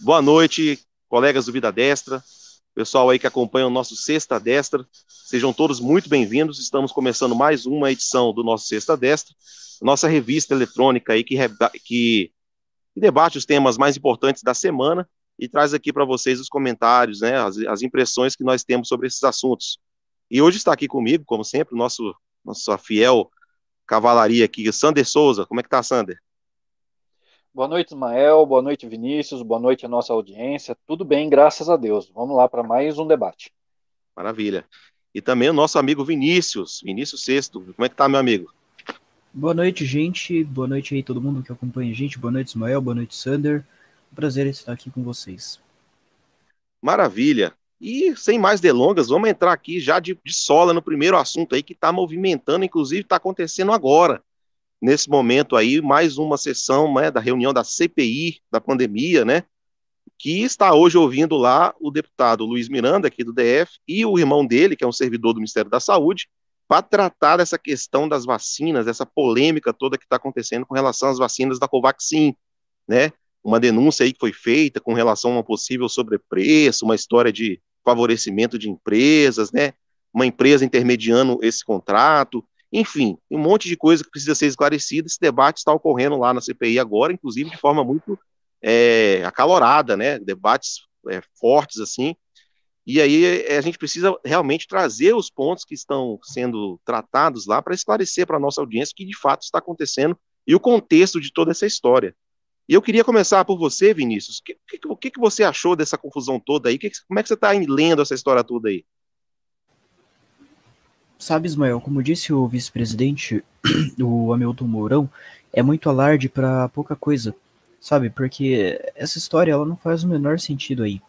Boa noite, colegas do Vida Destra, pessoal aí que acompanha o nosso Sexta Destra. Sejam todos muito bem-vindos. Estamos começando mais uma edição do nosso Sexta Destra, nossa revista eletrônica aí que, que, que debate os temas mais importantes da semana e traz aqui para vocês os comentários, né, as, as, impressões que nós temos sobre esses assuntos. E hoje está aqui comigo, como sempre, o nosso nossa fiel cavalaria aqui, Sander Souza. Como é que tá, Sander? Boa noite, Ismael. Boa noite, Vinícius. Boa noite à nossa audiência. Tudo bem, graças a Deus. Vamos lá para mais um debate. Maravilha. E também o nosso amigo Vinícius, Vinícius Sexto. Como é que tá, meu amigo? Boa noite, gente. Boa noite aí todo mundo que acompanha a gente. Boa noite, Ismael. Boa noite, Sander. Um prazer estar aqui com vocês. Maravilha. E sem mais delongas, vamos entrar aqui já de, de sola no primeiro assunto aí que está movimentando, inclusive está acontecendo agora nesse momento aí, mais uma sessão né, da reunião da CPI da pandemia, né? Que está hoje ouvindo lá o deputado Luiz Miranda, aqui do DF, e o irmão dele, que é um servidor do Ministério da Saúde, para tratar dessa questão das vacinas, essa polêmica toda que está acontecendo com relação às vacinas da Covaxin, né? Uma denúncia aí que foi feita com relação a um possível sobrepreço, uma história de favorecimento de empresas, né? Uma empresa intermediando esse contrato. Enfim, um monte de coisa que precisa ser esclarecida. Esse debate está ocorrendo lá na CPI agora, inclusive de forma muito é, acalorada, né? Debates é, fortes assim. E aí é, a gente precisa realmente trazer os pontos que estão sendo tratados lá para esclarecer para a nossa audiência o que de fato está acontecendo e o contexto de toda essa história. E eu queria começar por você, Vinícius. O que, que, que, você achou dessa confusão toda aí? Que, como é que você está lendo essa história toda aí? Sabe, Ismael, como disse o vice-presidente, o Hamilton Mourão, é muito alarde para pouca coisa, sabe? Porque essa história ela não faz o menor sentido aí,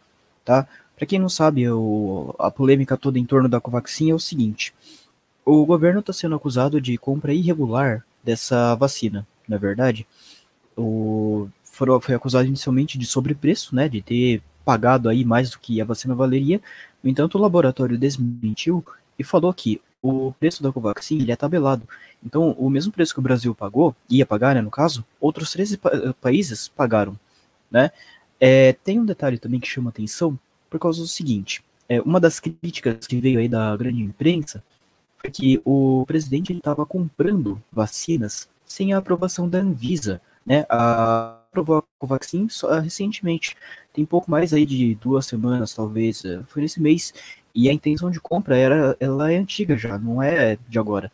tá? Para quem não sabe, o, a polêmica toda em torno da Covaxin é o seguinte: o governo está sendo acusado de compra irregular dessa vacina, não é verdade? O, foi acusado inicialmente de sobrepreço, né? De ter pagado aí mais do que a vacina valeria. No entanto, o laboratório desmentiu e falou que o preço da Covaxin ele é tabelado. Então, o mesmo preço que o Brasil pagou, ia pagar, né, no caso, outros 13 pa países pagaram, né? É, tem um detalhe também que chama atenção por causa do seguinte, é, uma das críticas que veio aí da grande imprensa foi que o presidente estava comprando vacinas sem a aprovação da Anvisa, né? A aprovou a Covaxin só, recentemente, tem pouco mais aí de duas semanas, talvez, é, foi nesse mês, e a intenção de compra era, ela é antiga já, não é de agora.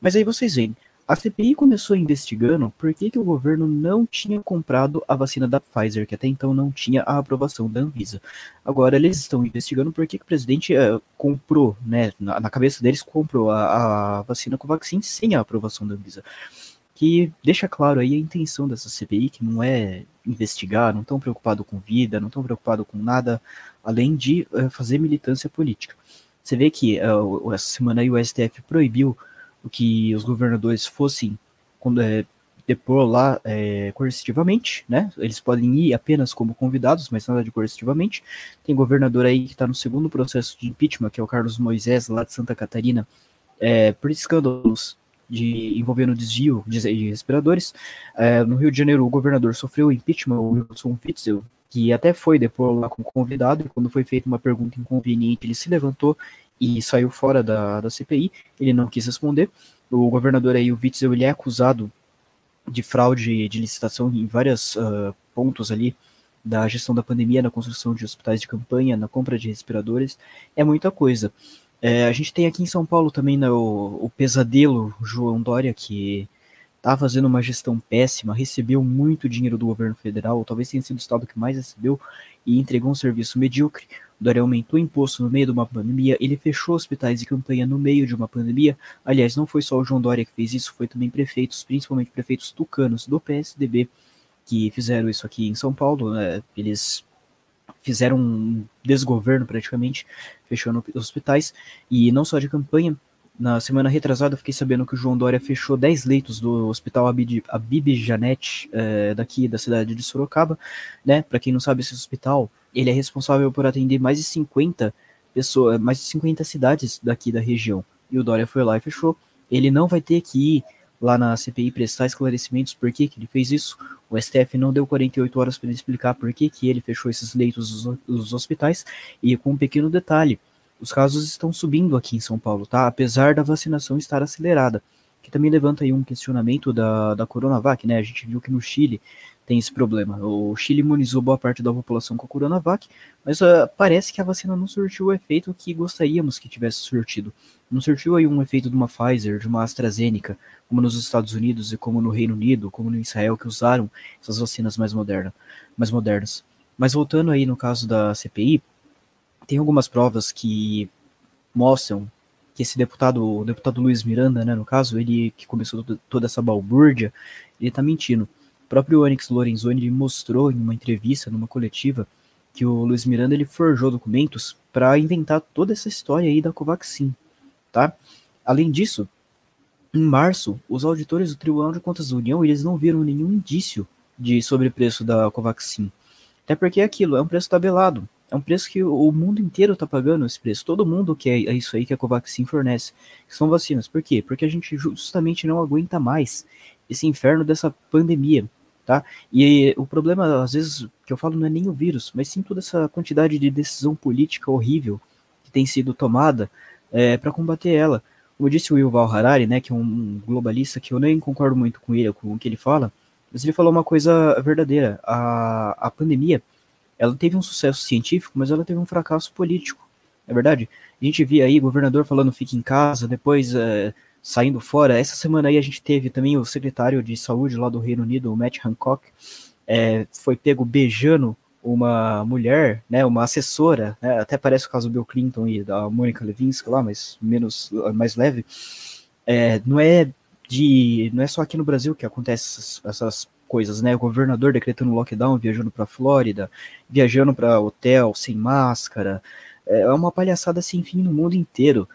Mas aí vocês veem, a CPI começou investigando por que, que o governo não tinha comprado a vacina da Pfizer, que até então não tinha a aprovação da Anvisa. Agora eles estão investigando por que, que o presidente uh, comprou, né, na, na, cabeça deles, comprou a, a vacina Covaxin sem a aprovação da Anvisa. Que deixa claro aí a intenção dessa CPI, que não é investigar, não estão preocupados com vida, não estão preocupados com nada além de uh, fazer militância política. Você vê que uh, essa semana aí o STF proibiu que os governadores fossem quando, é, depor lá é, coercitivamente, né? Eles podem ir apenas como convidados, mas nada de coercitivamente. Tem governador aí que está no segundo processo de impeachment, que é o Carlos Moisés, lá de Santa Catarina, é, por escândalos de envolvendo desvio de, de respiradores. É, no Rio de Janeiro, o governador sofreu impeachment, o Wilson Witzel, que até foi depois lá como convidado, e quando foi feita uma pergunta inconveniente, ele se levantou e saiu fora da, da CPI, ele não quis responder. O governador aí, o Witzel, ele é acusado de fraude de licitação em vários uh, pontos ali da gestão da pandemia, na construção de hospitais de campanha, na compra de respiradores, é muita coisa. É, a gente tem aqui em São Paulo também né, o, o pesadelo João Dória, que está fazendo uma gestão péssima, recebeu muito dinheiro do governo federal, talvez tenha sido o estado que mais recebeu, e entregou um serviço medíocre. O Dória aumentou o imposto no meio de uma pandemia, ele fechou hospitais de campanha no meio de uma pandemia. Aliás, não foi só o João Dória que fez isso, foi também prefeitos, principalmente prefeitos tucanos do PSDB, que fizeram isso aqui em São Paulo. Né? Eles fizeram um desgoverno praticamente, fechando hospitais, e não só de campanha, na semana retrasada, eu fiquei sabendo que o João Dória fechou 10 leitos do Hospital Abib, Abib Janete, é, daqui da cidade de Sorocaba. Né? Para quem não sabe, esse hospital ele é responsável por atender mais de 50 pessoas, mais de 50 cidades daqui da região. E o Dória foi lá e fechou. Ele não vai ter que ir lá na CPI prestar esclarecimentos por que, que ele fez isso. O STF não deu 48 horas para explicar por que, que ele fechou esses leitos dos hospitais. E com um pequeno detalhe: os casos estão subindo aqui em São Paulo, tá? Apesar da vacinação estar acelerada. Que também levanta aí um questionamento da, da Coronavac, né? A gente viu que no Chile tem esse problema. O Chile imunizou boa parte da população com a Coronavac, mas uh, parece que a vacina não surtiu o efeito que gostaríamos que tivesse surtido. Não surtiu aí um efeito de uma Pfizer, de uma AstraZeneca, como nos Estados Unidos e como no Reino Unido, como no Israel, que usaram essas vacinas mais, moderna, mais modernas. Mas voltando aí no caso da CPI, tem algumas provas que mostram que esse deputado, o deputado Luiz Miranda, né, no caso, ele que começou toda essa balbúrdia, ele tá mentindo próprio Onyx Lorenzoni mostrou em uma entrevista, numa coletiva, que o Luiz Miranda ele forjou documentos para inventar toda essa história aí da Covaxin, tá? Além disso, em março, os auditores do Tribunal de Contas da União eles não viram nenhum indício de sobrepreço da Covaxin. Até porque é aquilo, é um preço tabelado. É um preço que o mundo inteiro está pagando esse preço. Todo mundo quer é isso aí que a Covaxin fornece, que são vacinas. Por quê? Porque a gente justamente não aguenta mais esse inferno dessa pandemia tá? E o problema, às vezes, que eu falo não é nem o vírus, mas sim toda essa quantidade de decisão política horrível que tem sido tomada é, para combater ela. Como disse o Yuval Harari, né, que é um globalista que eu nem concordo muito com ele, com o que ele fala, mas ele falou uma coisa verdadeira. A, a pandemia, ela teve um sucesso científico, mas ela teve um fracasso político. É verdade? A gente via aí governador falando fique em casa, depois é, saindo fora. Essa semana aí a gente teve também o secretário de saúde lá do Reino Unido, o Matt Hancock, é, foi pego beijando uma mulher, né, uma assessora, né, até parece o caso do Bill Clinton e da Monica Lewinsky lá, mas menos, mais leve. É, não é de, não é só aqui no Brasil que acontece essas, essas coisas, né? O governador decretando lockdown, viajando para Flórida, viajando para hotel sem máscara, é uma palhaçada sem fim no mundo inteiro.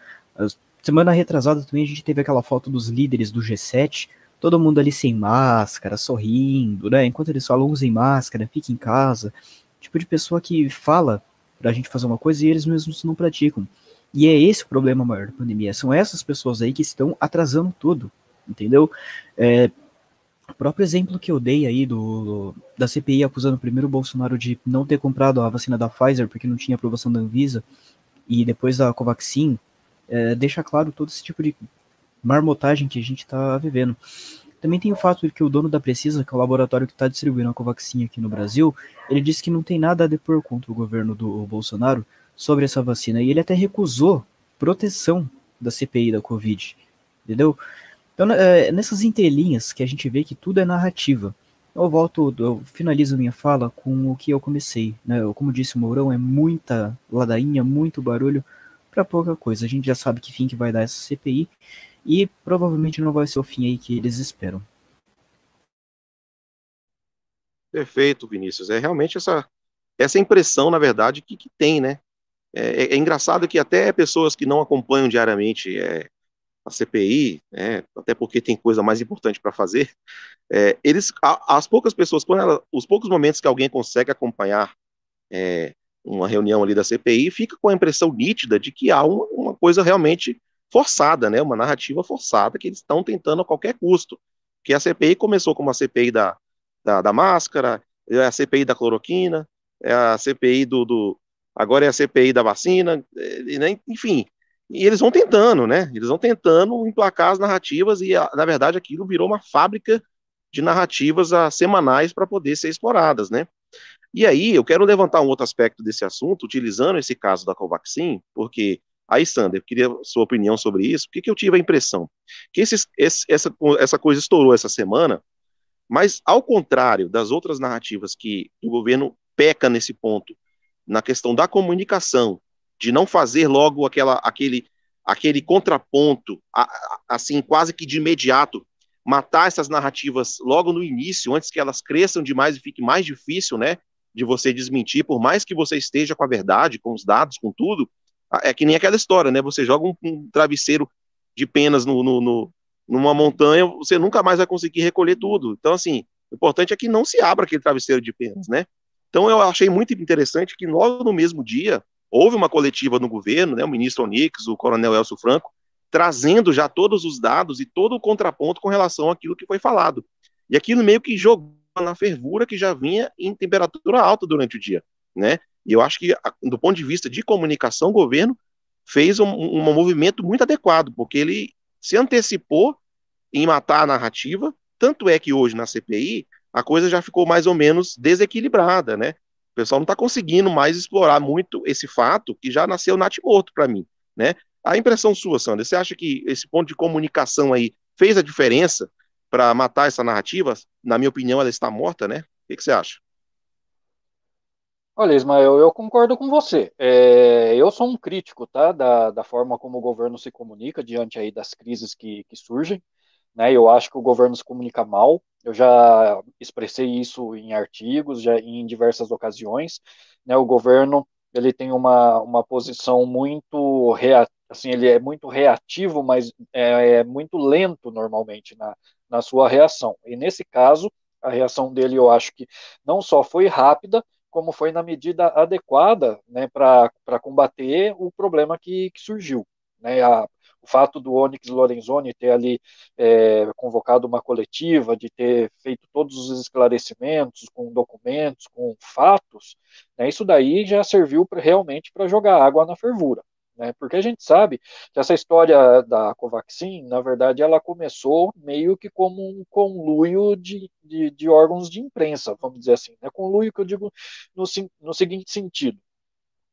Semana retrasada também a gente teve aquela foto dos líderes do G7, todo mundo ali sem máscara, sorrindo, né? Enquanto eles falam, usem máscara, fique em casa. Tipo de pessoa que fala pra gente fazer uma coisa e eles mesmos não praticam. E é esse o problema maior da pandemia. São essas pessoas aí que estão atrasando tudo, entendeu? É, o próprio exemplo que eu dei aí do, da CPI acusando primeiro o Bolsonaro de não ter comprado a vacina da Pfizer porque não tinha aprovação da Anvisa, e depois da Covaxin, é, deixa claro todo esse tipo de marmotagem que a gente está vivendo. Também tem o fato de que o dono da Precisa, que é o laboratório que está distribuindo a Covaxin aqui no Brasil, ele disse que não tem nada a depor contra o governo do Bolsonaro sobre essa vacina. E ele até recusou proteção da CPI da Covid. Entendeu? Então, é, nessas entrelinhas que a gente vê que tudo é narrativa. Eu volto, eu finalizo minha fala com o que eu comecei. Né? Como disse o Mourão, é muita ladainha, muito barulho para pouca coisa. A gente já sabe que fim que vai dar essa CPI e provavelmente não vai ser o fim aí que eles esperam. Perfeito, Vinícius. É realmente essa, essa impressão, na verdade, que, que tem, né? É, é, é engraçado que até pessoas que não acompanham diariamente é, a CPI, né, até porque tem coisa mais importante para fazer, é, eles, a, as poucas pessoas, quando ela, os poucos momentos que alguém consegue acompanhar é, uma reunião ali da CPI, fica com a impressão nítida de que há uma, uma coisa realmente forçada, né, uma narrativa forçada que eles estão tentando a qualquer custo. Que a CPI começou como a CPI da, da, da máscara, é a CPI da cloroquina, é a CPI do, do agora é a CPI da vacina, é, enfim, e eles vão tentando, né? Eles vão tentando emplacar as narrativas e, na verdade, aquilo virou uma fábrica de narrativas a, semanais para poder ser exploradas, né? E aí, eu quero levantar um outro aspecto desse assunto, utilizando esse caso da Covaxin, porque aí, Sander, eu queria sua opinião sobre isso, porque que eu tive a impressão? Que esses, esse, essa, essa coisa estourou essa semana, mas ao contrário das outras narrativas que o governo peca nesse ponto, na questão da comunicação, de não fazer logo aquela, aquele, aquele contraponto, assim, quase que de imediato, matar essas narrativas logo no início, antes que elas cresçam demais e fique mais difícil, né, de você desmentir, por mais que você esteja com a verdade, com os dados, com tudo, é que nem aquela história, né? Você joga um, um travesseiro de penas no, no, no, numa montanha, você nunca mais vai conseguir recolher tudo. Então, assim, o importante é que não se abra aquele travesseiro de penas, né? Então, eu achei muito interessante que logo no mesmo dia houve uma coletiva no governo, né? O ministro Onix, o coronel Elcio Franco, trazendo já todos os dados e todo o contraponto com relação àquilo que foi falado. E aquilo meio que jogou na fervura que já vinha em temperatura alta durante o dia, né? E eu acho que, do ponto de vista de comunicação, o governo fez um, um movimento muito adequado, porque ele se antecipou em matar a narrativa, tanto é que hoje na CPI a coisa já ficou mais ou menos desequilibrada, né? O pessoal não está conseguindo mais explorar muito esse fato que já nasceu natimorto para mim, né? A impressão sua, Sandra, você acha que esse ponto de comunicação aí fez a diferença para matar essa narrativa? Na minha opinião, ela está morta, né? O que, que você acha? Olha, Ismael, eu concordo com você. É, eu sou um crítico, tá, da, da forma como o governo se comunica diante aí das crises que, que surgem. Né, eu acho que o governo se comunica mal. Eu já expressei isso em artigos, já em diversas ocasiões. Né, o governo ele tem uma, uma posição muito reativa, assim, ele é muito reativo, mas é, é muito lento normalmente na, na sua reação. E nesse caso, a reação dele eu acho que não só foi rápida, como foi na medida adequada né, para combater o problema que, que surgiu. Né, a, o fato do Onyx Lorenzoni ter ali é, convocado uma coletiva, de ter feito todos os esclarecimentos com documentos, com fatos, né, isso daí já serviu pra, realmente para jogar água na fervura. Né, porque a gente sabe que essa história da Covaxin, na verdade, ela começou meio que como um conluio de, de, de órgãos de imprensa, vamos dizer assim. Né, conluio que eu digo no, no seguinte sentido.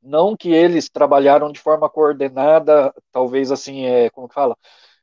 Não que eles trabalharam de forma coordenada, talvez assim, é, como que fala?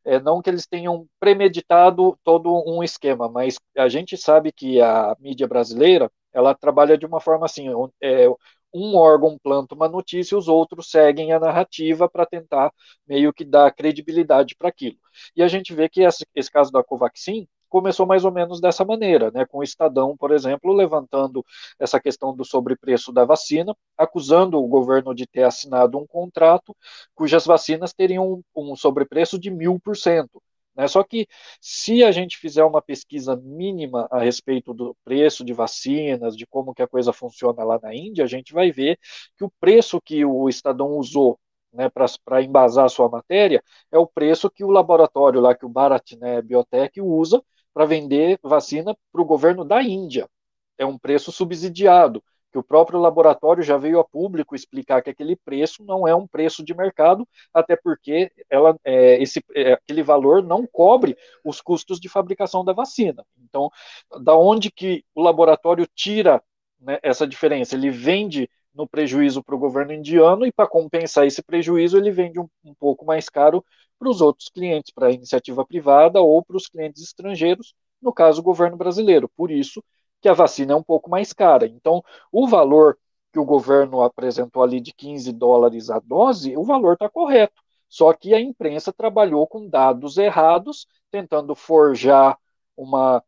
É, não que eles tenham premeditado todo um esquema, mas a gente sabe que a mídia brasileira, ela trabalha de uma forma assim, é, um órgão planta uma notícia, os outros seguem a narrativa para tentar meio que dar credibilidade para aquilo. E a gente vê que esse, esse caso da Covaxin começou mais ou menos dessa maneira, né, com o Estadão, por exemplo, levantando essa questão do sobrepreço da vacina, acusando o governo de ter assinado um contrato cujas vacinas teriam um, um sobrepreço de mil por cento. Né? Só que se a gente fizer uma pesquisa mínima a respeito do preço de vacinas, de como que a coisa funciona lá na Índia, a gente vai ver que o preço que o Estadão usou né, para embasar a sua matéria é o preço que o laboratório lá, que o Bharat né, Biotech usa para vender vacina para o governo da Índia. É um preço subsidiado que o próprio laboratório já veio a público explicar que aquele preço não é um preço de mercado, até porque ela, é, esse, é, aquele valor não cobre os custos de fabricação da vacina. Então, da onde que o laboratório tira né, essa diferença? Ele vende no prejuízo para o governo indiano e para compensar esse prejuízo ele vende um, um pouco mais caro para os outros clientes, para a iniciativa privada ou para os clientes estrangeiros, no caso o governo brasileiro. Por isso, que a vacina é um pouco mais cara. Então, o valor que o governo apresentou ali de 15 dólares a dose, o valor está correto. Só que a imprensa trabalhou com dados errados, tentando forjar uma,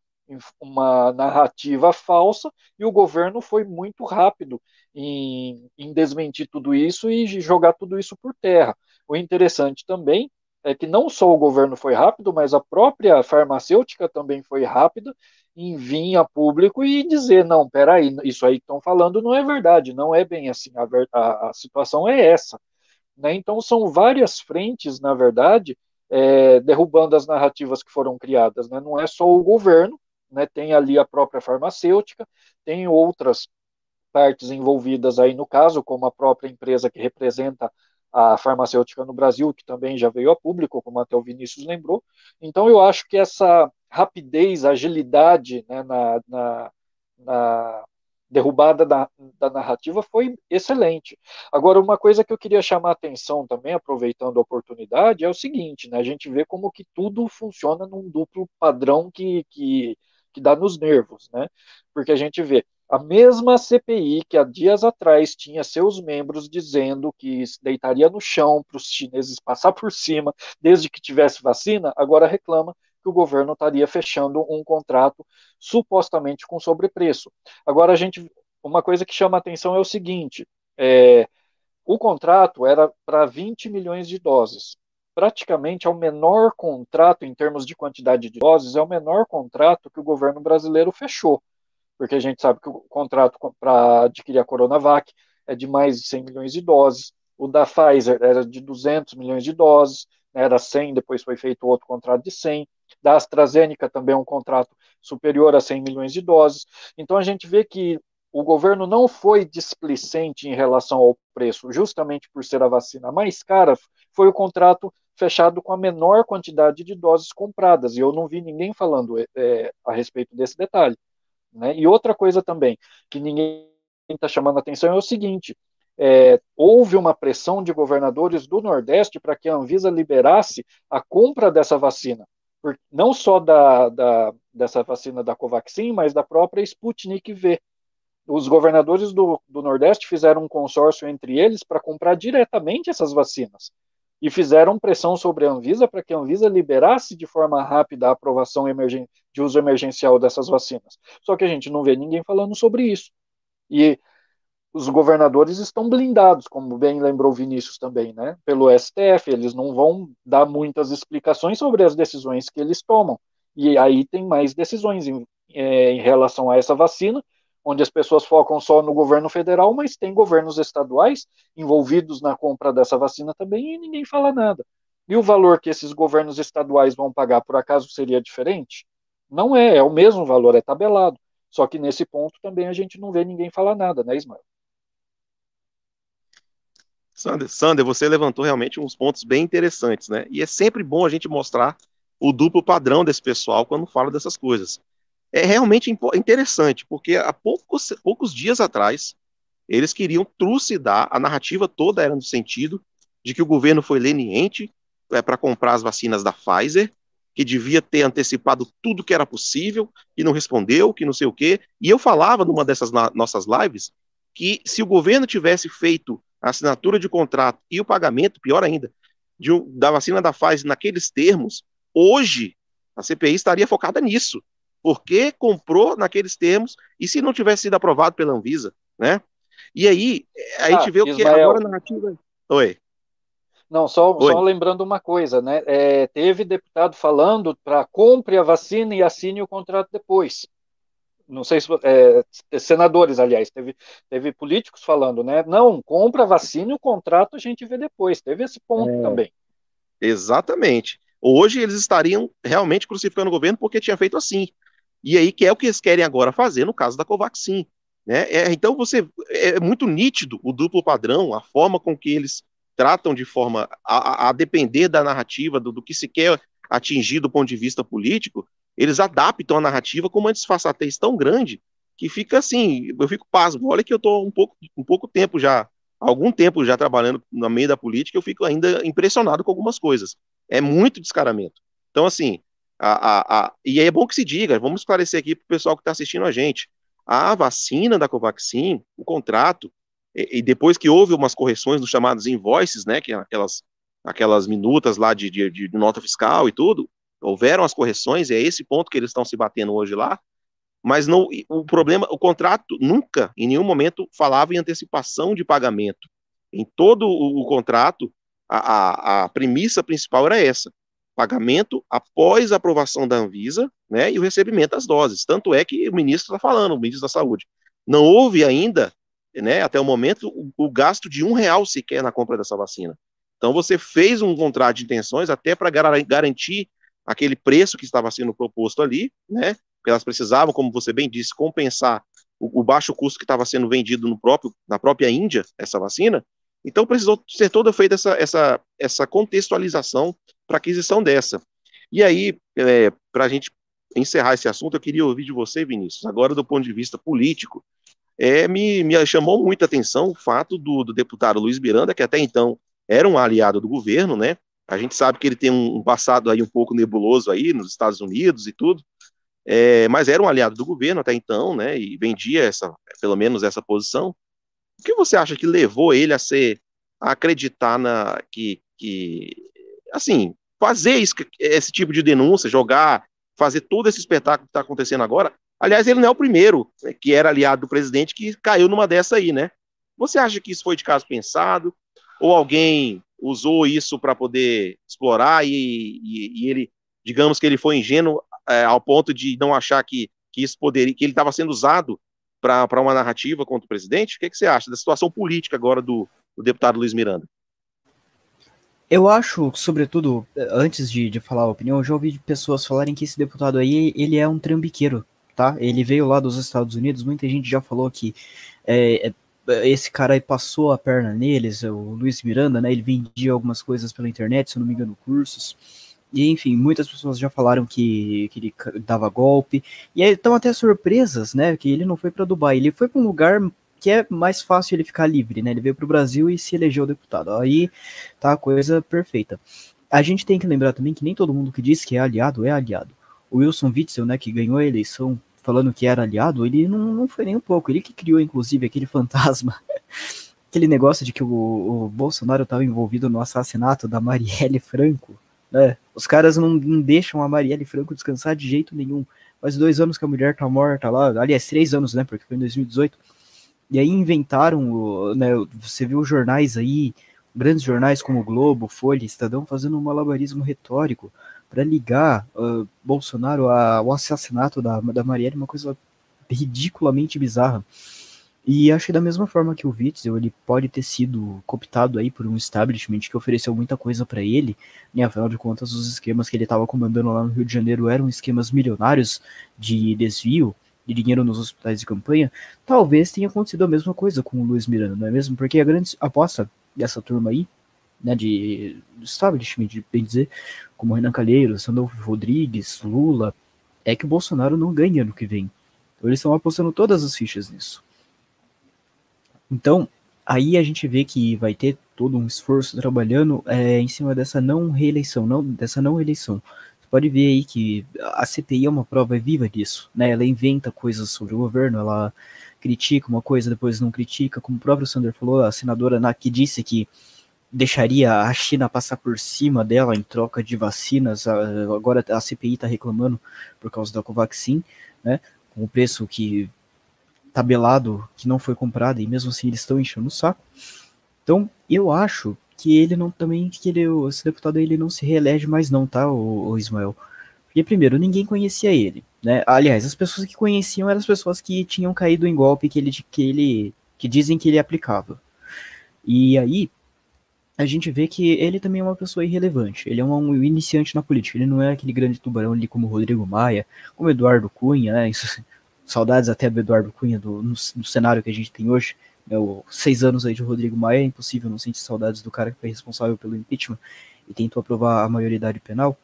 uma narrativa falsa, e o governo foi muito rápido em, em desmentir tudo isso e jogar tudo isso por terra. O interessante também é que não só o governo foi rápido, mas a própria farmacêutica também foi rápida em vir a público e dizer, não, peraí, isso aí que estão falando não é verdade, não é bem assim, a, a, a situação é essa. Né? Então são várias frentes, na verdade, é, derrubando as narrativas que foram criadas. Né? Não é só o governo, né? tem ali a própria farmacêutica, tem outras partes envolvidas aí no caso, como a própria empresa que representa a farmacêutica no Brasil, que também já veio a público, como até o Vinícius lembrou. Então, eu acho que essa rapidez, agilidade né, na, na, na, derrubada da, da, narrativa foi excelente. Agora, uma coisa que eu queria chamar a atenção também, aproveitando a oportunidade, é o seguinte: né, a gente vê como que tudo funciona num duplo padrão que, que, que dá nos nervos, né? Porque a gente vê a mesma CPI que há dias atrás tinha seus membros dizendo que deitaria no chão para os chineses passar por cima desde que tivesse vacina, agora reclama que o governo estaria fechando um contrato supostamente com sobrepreço. Agora a gente, uma coisa que chama atenção é o seguinte: é, o contrato era para 20 milhões de doses. Praticamente é o menor contrato em termos de quantidade de doses, é o menor contrato que o governo brasileiro fechou porque a gente sabe que o contrato para adquirir a Coronavac é de mais de 100 milhões de doses, o da Pfizer era de 200 milhões de doses, era 100, depois foi feito outro contrato de 100. Da AstraZeneca também é um contrato superior a 100 milhões de doses. Então a gente vê que o governo não foi displicente em relação ao preço, justamente por ser a vacina mais cara, foi o contrato fechado com a menor quantidade de doses compradas, e eu não vi ninguém falando é, a respeito desse detalhe. Né? E outra coisa também, que ninguém está chamando atenção, é o seguinte: é, houve uma pressão de governadores do Nordeste para que a Anvisa liberasse a compra dessa vacina, não só da, da, dessa vacina da Covaxin, mas da própria Sputnik V. Os governadores do, do Nordeste fizeram um consórcio entre eles para comprar diretamente essas vacinas e fizeram pressão sobre a Anvisa para que a Anvisa liberasse de forma rápida a aprovação de uso emergencial dessas vacinas. Só que a gente não vê ninguém falando sobre isso. E os governadores estão blindados, como bem lembrou Vinícius também, né, pelo STF, eles não vão dar muitas explicações sobre as decisões que eles tomam. E aí tem mais decisões em, é, em relação a essa vacina, onde as pessoas focam só no governo federal, mas tem governos estaduais envolvidos na compra dessa vacina também e ninguém fala nada. E o valor que esses governos estaduais vão pagar, por acaso seria diferente? Não é, é o mesmo valor, é tabelado. Só que nesse ponto também a gente não vê ninguém falar nada, né, Ismael? Sander, Sander, você levantou realmente uns pontos bem interessantes, né? E é sempre bom a gente mostrar o duplo padrão desse pessoal quando fala dessas coisas. É realmente interessante, porque há poucos, poucos dias atrás, eles queriam trucidar, a narrativa toda era no sentido de que o governo foi leniente é, para comprar as vacinas da Pfizer, que devia ter antecipado tudo que era possível, e não respondeu, que não sei o quê. E eu falava numa dessas nossas lives que se o governo tivesse feito a assinatura de contrato e o pagamento, pior ainda, de, da vacina da Pfizer naqueles termos, hoje a CPI estaria focada nisso. Porque comprou naqueles termos e se não tivesse sido aprovado pela Anvisa, né? E aí, a gente ah, vê o que agora a narrativa. Oi. Não, só, só lembrando uma coisa, né? É, teve deputado falando para compre a vacina e assine o contrato depois não sei se é, senadores, aliás, teve, teve políticos falando, né? Não, compra a vacina e o contrato a gente vê depois. Teve esse ponto é, também. Exatamente. Hoje eles estariam realmente crucificando o governo porque tinha feito assim. E aí que é o que eles querem agora fazer no caso da Covaxin. Né? É, então você é muito nítido o duplo padrão, a forma com que eles tratam de forma a, a depender da narrativa, do, do que se quer atingir do ponto de vista político, eles adaptam a narrativa com uma disfarçatez tão grande que fica assim, eu fico pasmo. Olha que eu estou um pouco, um pouco tempo já, algum tempo já trabalhando no meio da política, eu fico ainda impressionado com algumas coisas. É muito descaramento. Então, assim, a, a, a, e é bom que se diga, vamos esclarecer aqui para o pessoal que está assistindo a gente. A vacina da Covaxin, o contrato, e, e, depois que houve umas correções nos chamados invoices, né, que é aquelas, aquelas minutas lá de, de, de nota fiscal e tudo, houveram as correções, é esse ponto que eles estão se batendo hoje lá, mas não, o problema, o contrato nunca, em nenhum momento, falava em antecipação de pagamento. Em todo o, o contrato, a, a, a, premissa principal era essa: pagamento após a aprovação da Anvisa, né, e o recebimento das doses. Tanto é que o ministro está falando, o ministro da Saúde. Não houve ainda, né, até o momento, o, o gasto de um real sequer na compra dessa vacina. Então você fez um contrato de intenções até para garantir aquele preço que estava sendo proposto ali, né? Porque elas precisavam, como você bem disse, compensar o, o baixo custo que estava sendo vendido no próprio, na própria Índia, essa vacina. Então precisou ser toda feita essa, essa, essa contextualização para aquisição dessa. E aí, é, para a gente encerrar esse assunto, eu queria ouvir de você, Vinícius, agora do ponto de vista político, é, me, me chamou muita atenção o fato do, do deputado Luiz Miranda, que até então era um aliado do governo, né, a gente sabe que ele tem um passado aí um pouco nebuloso aí nos Estados Unidos e tudo, é, mas era um aliado do governo até então, né? E vendia essa, pelo menos essa posição. O que você acha que levou ele a ser, a acreditar na que, que assim, fazer isso, esse tipo de denúncia, jogar, fazer todo esse espetáculo que está acontecendo agora? Aliás, ele não é o primeiro né, que era aliado do presidente que caiu numa dessa aí, né? Você acha que isso foi de caso pensado? Ou alguém usou isso para poder explorar e, e, e, ele, digamos que ele foi ingênuo é, ao ponto de não achar que, que isso poderia, que ele estava sendo usado para uma narrativa contra o presidente? O que, que, você acha da situação política agora do, do deputado Luiz Miranda? Eu acho, sobretudo, antes de, de falar a opinião, eu já ouvi pessoas falarem que esse deputado aí, ele é um trambiqueiro, tá? Ele veio lá dos Estados Unidos, muita gente já falou que é, é esse cara aí passou a perna neles, o Luiz Miranda, né? Ele vendia algumas coisas pela internet, se eu não me engano, cursos. E enfim, muitas pessoas já falaram que, que ele dava golpe. E estão até surpresas, né? Que ele não foi para Dubai, ele foi para um lugar que é mais fácil ele ficar livre, né? Ele veio para o Brasil e se elegeu deputado. Aí tá a coisa perfeita. A gente tem que lembrar também que nem todo mundo que diz que é aliado é aliado. O Wilson Witzel, né, que ganhou a eleição falando que era aliado, ele não, não foi nem um pouco. Ele que criou, inclusive, aquele fantasma, aquele negócio de que o, o Bolsonaro estava envolvido no assassinato da Marielle Franco. Né? Os caras não, não deixam a Marielle Franco descansar de jeito nenhum. Faz dois anos que a mulher tá morta lá, aliás, três anos, né? Porque foi em 2018. E aí inventaram, né? Você viu jornais aí, grandes jornais como o Globo, Folha, Estadão, fazendo um malabarismo retórico para ligar uh, Bolsonaro ao assassinato da, da Marielle, uma coisa ridiculamente bizarra. E acho que da mesma forma que o Witzel, ele pode ter sido cooptado aí por um establishment que ofereceu muita coisa para ele, né? Afinal de contas, os esquemas que ele estava comandando lá no Rio de Janeiro eram esquemas milionários de desvio de dinheiro nos hospitais de campanha. Talvez tenha acontecido a mesma coisa com o Luiz Miranda, não é mesmo? Porque a grande aposta dessa turma aí, né, de establishment, de bem dizer, como Renan Calheiros, Sandolfo Rodrigues, Lula, é que o Bolsonaro não ganha no que vem. Então eles estão apostando todas as fichas nisso. Então, aí a gente vê que vai ter todo um esforço trabalhando é, em cima dessa não reeleição, não, dessa não eleição. Você pode ver aí que a CPI é uma prova viva disso, né? Ela inventa coisas sobre o governo, ela critica uma coisa, depois não critica, como o próprio Sander falou, a senadora que disse que deixaria a China passar por cima dela em troca de vacinas. Agora a CPI está reclamando por causa da Covaxin, né? Com o preço que tabelado que não foi comprado e mesmo assim eles estão enchendo o saco. Então eu acho que ele não também que ele esse deputado ele não se reelege mais não, tá, o, o Ismael. Porque primeiro ninguém conhecia ele, né? Aliás, as pessoas que conheciam eram as pessoas que tinham caído em golpe que ele que ele que dizem que ele aplicava. E aí a gente vê que ele também é uma pessoa irrelevante. Ele é um, iniciante na política. Ele não é aquele grande tubarão ali como Rodrigo Maia, como Eduardo Cunha, né? Isso, saudades até do Eduardo Cunha do, no, no cenário que a gente tem hoje. É, o, seis anos aí de Rodrigo Maia é impossível não sentir saudades do cara que foi responsável pelo impeachment e tentou aprovar a maioridade penal.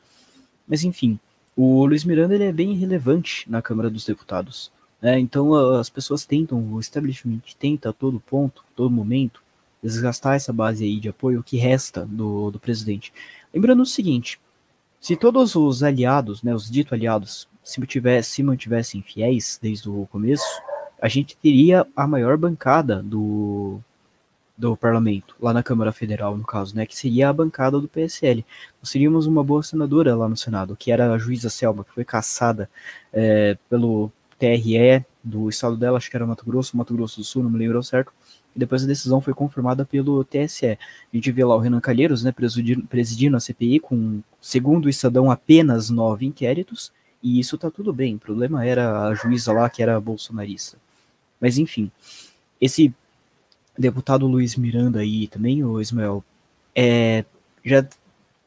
Mas enfim, o Luiz Miranda ele é bem irrelevante na Câmara dos Deputados. Né? Então as pessoas tentam, o establishment tenta a todo ponto, todo momento, desgastar essa base aí de apoio que resta do, do presidente. Lembrando o seguinte, se todos os aliados, né, os dito aliados, se, tivesse, se mantivessem fiéis desde o começo, a gente teria a maior bancada do, do parlamento, lá na Câmara Federal, no caso, né, que seria a bancada do PSL. Nós teríamos uma boa senadora lá no Senado, que era a juíza Selma, que foi caçada é, pelo TRE do estado dela, acho que era Mato Grosso, Mato Grosso do Sul, não me lembro certo, e depois a decisão foi confirmada pelo TSE. A gente vê lá o Renan Calheiros, né, presidindo, a CPI com, segundo o Estadão, apenas nove inquéritos, e isso tá tudo bem. O problema era a juíza lá que era bolsonarista. Mas enfim, esse deputado Luiz Miranda aí também, o Ismael, é, já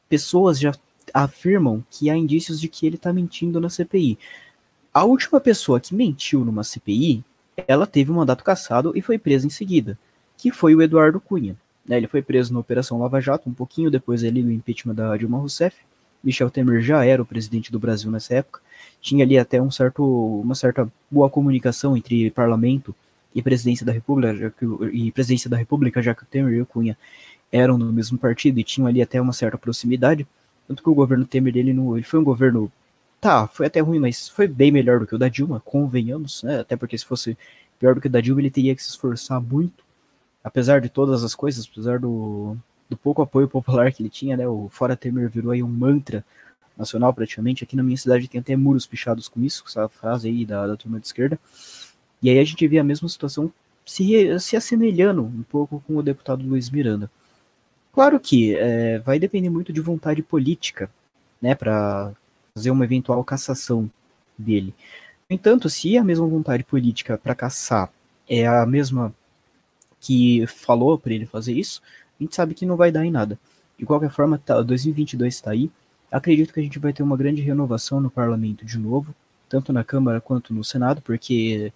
pessoas já afirmam que há indícios de que ele tá mentindo na CPI. A última pessoa que mentiu numa CPI ela teve um mandato cassado e foi presa em seguida, que foi o Eduardo Cunha. Né, ele foi preso na Operação Lava Jato, um pouquinho depois ali do impeachment da Dilma Rousseff. Michel Temer já era o presidente do Brasil nessa época. Tinha ali até um certo, uma certa boa comunicação entre parlamento e presidência da República, já que, e presidência da República, já que o Temer e o Cunha eram do mesmo partido e tinham ali até uma certa proximidade. Tanto que o governo Temer dele não, ele foi um governo Tá, foi até ruim, mas foi bem melhor do que o da Dilma, convenhamos, né? Até porque se fosse pior do que o da Dilma, ele teria que se esforçar muito. Apesar de todas as coisas, apesar do, do pouco apoio popular que ele tinha, né? O Fora Temer virou aí um mantra nacional praticamente. Aqui na minha cidade tem até muros pichados com isso, essa frase aí da, da turma de esquerda. E aí a gente vê a mesma situação se, se assemelhando um pouco com o deputado Luiz Miranda. Claro que é, vai depender muito de vontade política, né, para fazer uma eventual cassação dele. No entanto, se a mesma vontade política para caçar é a mesma que falou para ele fazer isso, a gente sabe que não vai dar em nada. De qualquer forma, tá, 2022 está aí. Acredito que a gente vai ter uma grande renovação no parlamento de novo, tanto na Câmara quanto no Senado, porque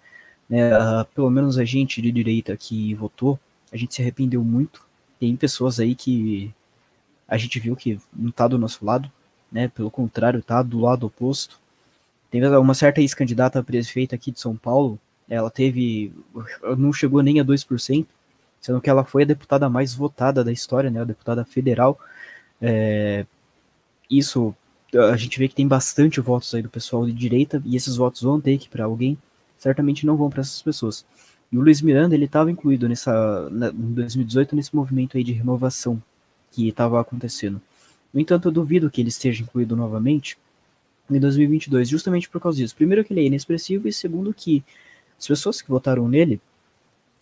né, pelo menos a gente de direita que votou, a gente se arrependeu muito. Tem pessoas aí que a gente viu que não está do nosso lado, né? Pelo contrário, está do lado oposto. Tem uma certa ex-candidata a prefeita aqui de São Paulo, ela teve, não chegou nem a 2%, sendo que ela foi a deputada mais votada da história, né? A deputada federal. É, isso a gente vê que tem bastante votos aí do pessoal de direita e esses votos vão ter que para alguém, certamente não vão para essas pessoas. E o Luiz Miranda ele estava incluído nessa, em 2018 nesse movimento aí de renovação que estava acontecendo. No entanto, eu duvido que ele esteja incluído novamente em 2022, justamente por causa disso. Primeiro que ele é inexpressivo e segundo que as pessoas que votaram nele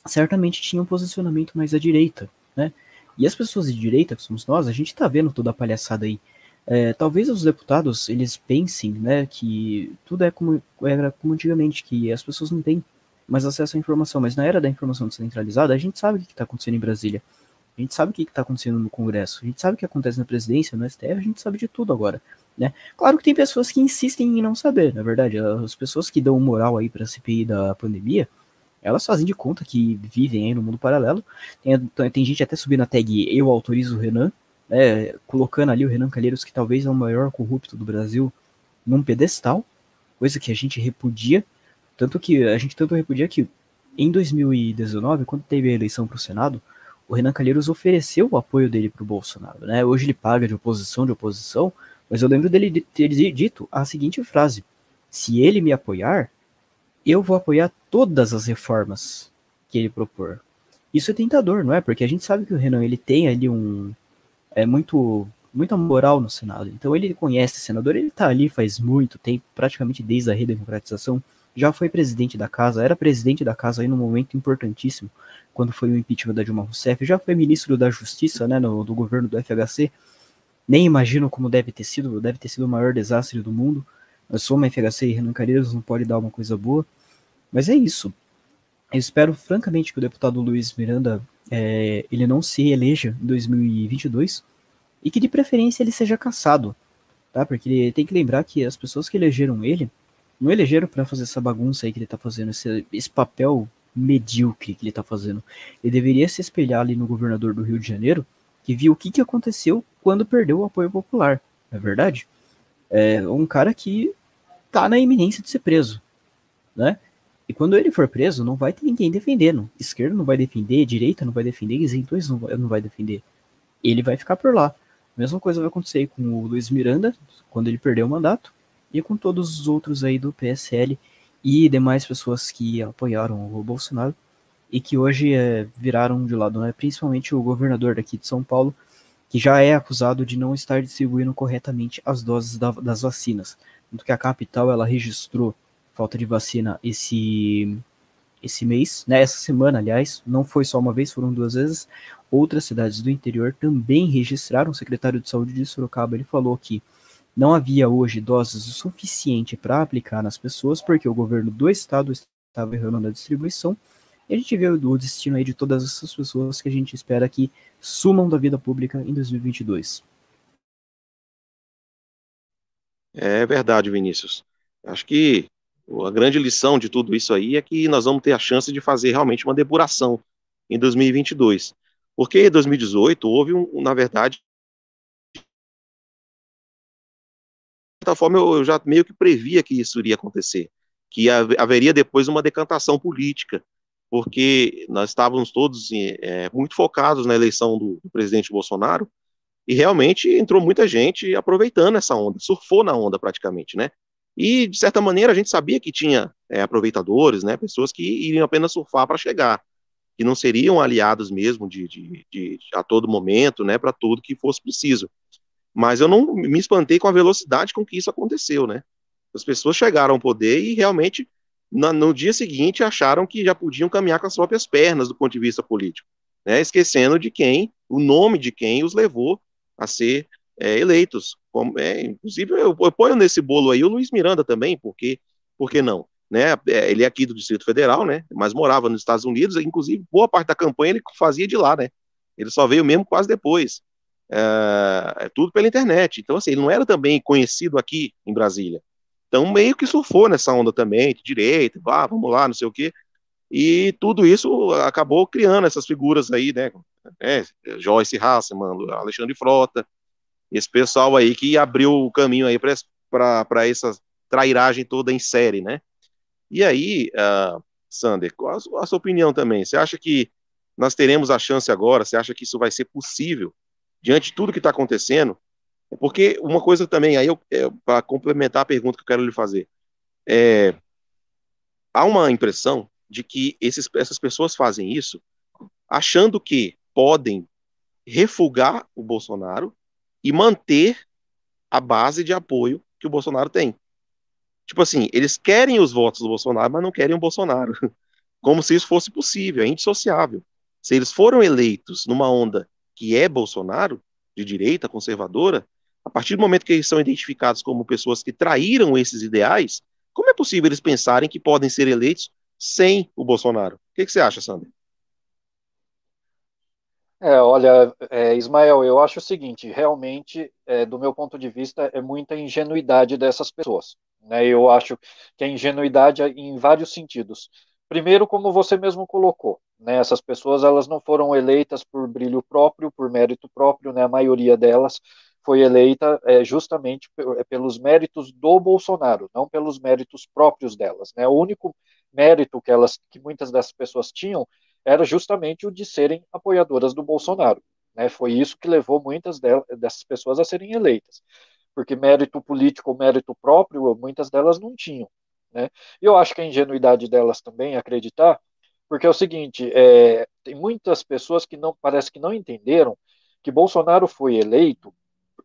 certamente tinham um posicionamento mais à direita, né? E as pessoas de direita, que somos nós, a gente está vendo toda a palhaçada aí. É, talvez os deputados eles pensem, né, que tudo é como era como antigamente, que as pessoas não têm mais acesso à informação. Mas na era da informação descentralizada, a gente sabe o que está acontecendo em Brasília. A gente sabe o que está acontecendo no Congresso. A gente sabe o que acontece na presidência, no STF. A gente sabe de tudo agora. Né? Claro que tem pessoas que insistem em não saber, na verdade. As pessoas que dão moral aí para a CPI da pandemia, elas fazem de conta que vivem aí no mundo paralelo. Tem, tem gente até subindo a tag Eu Autorizo o Renan, né, colocando ali o Renan Calheiros, que talvez é o maior corrupto do Brasil, num pedestal, coisa que a gente repudia. Tanto que a gente tanto repudia que em 2019, quando teve a eleição para o Senado, o Renan Calheiros ofereceu o apoio dele para o Bolsonaro. Né? Hoje ele paga de oposição de oposição, mas eu lembro dele ter dito a seguinte frase: se ele me apoiar, eu vou apoiar todas as reformas que ele propor. Isso é tentador, não é? Porque a gente sabe que o Renan ele tem ali um é muito muita moral no Senado. Então ele conhece o senador, ele está ali faz muito tempo, praticamente desde a redemocratização já foi presidente da casa, era presidente da casa aí num momento importantíssimo, quando foi o impeachment da Dilma Rousseff, já foi ministro da Justiça, né, no, do governo do FHC, nem imagino como deve ter sido, deve ter sido o maior desastre do mundo, eu sou uma FHC e Renan Calheiros não pode dar uma coisa boa, mas é isso, eu espero francamente que o deputado Luiz Miranda, é, ele não se eleja em 2022, e que de preferência ele seja caçado, tá, porque tem que lembrar que as pessoas que elegeram ele, não elegeram para fazer essa bagunça aí que ele tá fazendo, esse, esse papel medíocre que ele tá fazendo. Ele deveria se espelhar ali no governador do Rio de Janeiro, que viu o que, que aconteceu quando perdeu o apoio popular, não é verdade? É um cara que tá na iminência de ser preso, né? E quando ele for preso, não vai ter ninguém defendendo. Esquerda não vai defender, direita não vai defender, isentões não vai, não vai defender. Ele vai ficar por lá. A mesma coisa vai acontecer com o Luiz Miranda, quando ele perder o mandato e com todos os outros aí do PSL e demais pessoas que apoiaram o Bolsonaro e que hoje é, viraram de lado, né? principalmente o governador daqui de São Paulo, que já é acusado de não estar distribuindo corretamente as doses da, das vacinas. Tanto que a capital ela registrou falta de vacina esse esse mês, né, essa semana, aliás, não foi só uma vez, foram duas vezes. Outras cidades do interior também registraram. O secretário de Saúde de Sorocaba ele falou que não havia hoje doses o suficiente para aplicar nas pessoas, porque o governo do estado estava errando na distribuição. E a gente vê o destino aí de todas essas pessoas que a gente espera que sumam da vida pública em 2022. É verdade, Vinícius. Acho que a grande lição de tudo isso aí é que nós vamos ter a chance de fazer realmente uma depuração em 2022. Porque em 2018 houve, um, na verdade, certa forma, eu já meio que previa que isso iria acontecer, que haveria depois uma decantação política, porque nós estávamos todos é, muito focados na eleição do, do, presidente Bolsonaro, e realmente entrou muita gente aproveitando essa onda, surfou na onda praticamente, né? E, de certa maneira, a gente sabia que tinha é, aproveitadores, né, pessoas que iriam apenas surfar para chegar, que não seriam aliados mesmo de, de, de a todo momento, né, para tudo que fosse preciso. Mas eu não me espantei com a velocidade com que isso aconteceu, né? As pessoas chegaram ao poder e realmente no, no dia seguinte acharam que já podiam caminhar com as próprias pernas do ponto de vista político, né? Esquecendo de quem, o nome de quem os levou a ser é, eleitos. Como, é, inclusive, eu, eu, ponho nesse bolo aí o Luiz Miranda também, porque, por que não? Né? É, ele é aqui do Distrito Federal, né? Mas morava nos Estados Unidos, inclusive boa parte da campanha ele fazia de lá, né? Ele só veio mesmo quase depois. É, é, tudo pela internet. Então, assim, ele não era também conhecido aqui em Brasília. Então, meio que surfou nessa onda também, de direita, vamos lá, não sei o quê. E tudo isso acabou criando essas figuras aí, né? É, Joyce Hasselman, Alexandre Frota, esse pessoal aí que abriu o caminho aí para essa trairagem toda em série, né? E aí, uh, Sander, qual a sua opinião também? Você acha que nós teremos a chance agora? Você acha que isso vai ser possível diante de tudo que está acontecendo? Porque uma coisa também, aí é, para complementar a pergunta que eu quero lhe fazer, é, há uma impressão de que esses, essas pessoas fazem isso achando que podem refugar o Bolsonaro e manter a base de apoio que o Bolsonaro tem. Tipo assim, eles querem os votos do Bolsonaro, mas não querem o Bolsonaro. Como se isso fosse possível, é indissociável. Se eles foram eleitos numa onda que é Bolsonaro, de direita, conservadora, a partir do momento que eles são identificados como pessoas que traíram esses ideais, como é possível eles pensarem que podem ser eleitos sem o Bolsonaro? O que, que você acha, Sander? É, olha, é, Ismael, eu acho o seguinte, realmente, é, do meu ponto de vista, é muita ingenuidade dessas pessoas. Né? Eu acho que a ingenuidade é em vários sentidos. Primeiro, como você mesmo colocou, né, essas pessoas elas não foram eleitas por brilho próprio, por mérito próprio, né, a maioria delas foi eleita é, justamente é, pelos méritos do Bolsonaro, não pelos méritos próprios delas. Né? O único mérito que elas, que muitas dessas pessoas tinham, era justamente o de serem apoiadoras do Bolsonaro. Né? Foi isso que levou muitas delas, dessas pessoas a serem eleitas, porque mérito político, mérito próprio, muitas delas não tinham. Né? Eu acho que a ingenuidade delas também acreditar porque é o seguinte, é, tem muitas pessoas que não parece que não entenderam que Bolsonaro foi eleito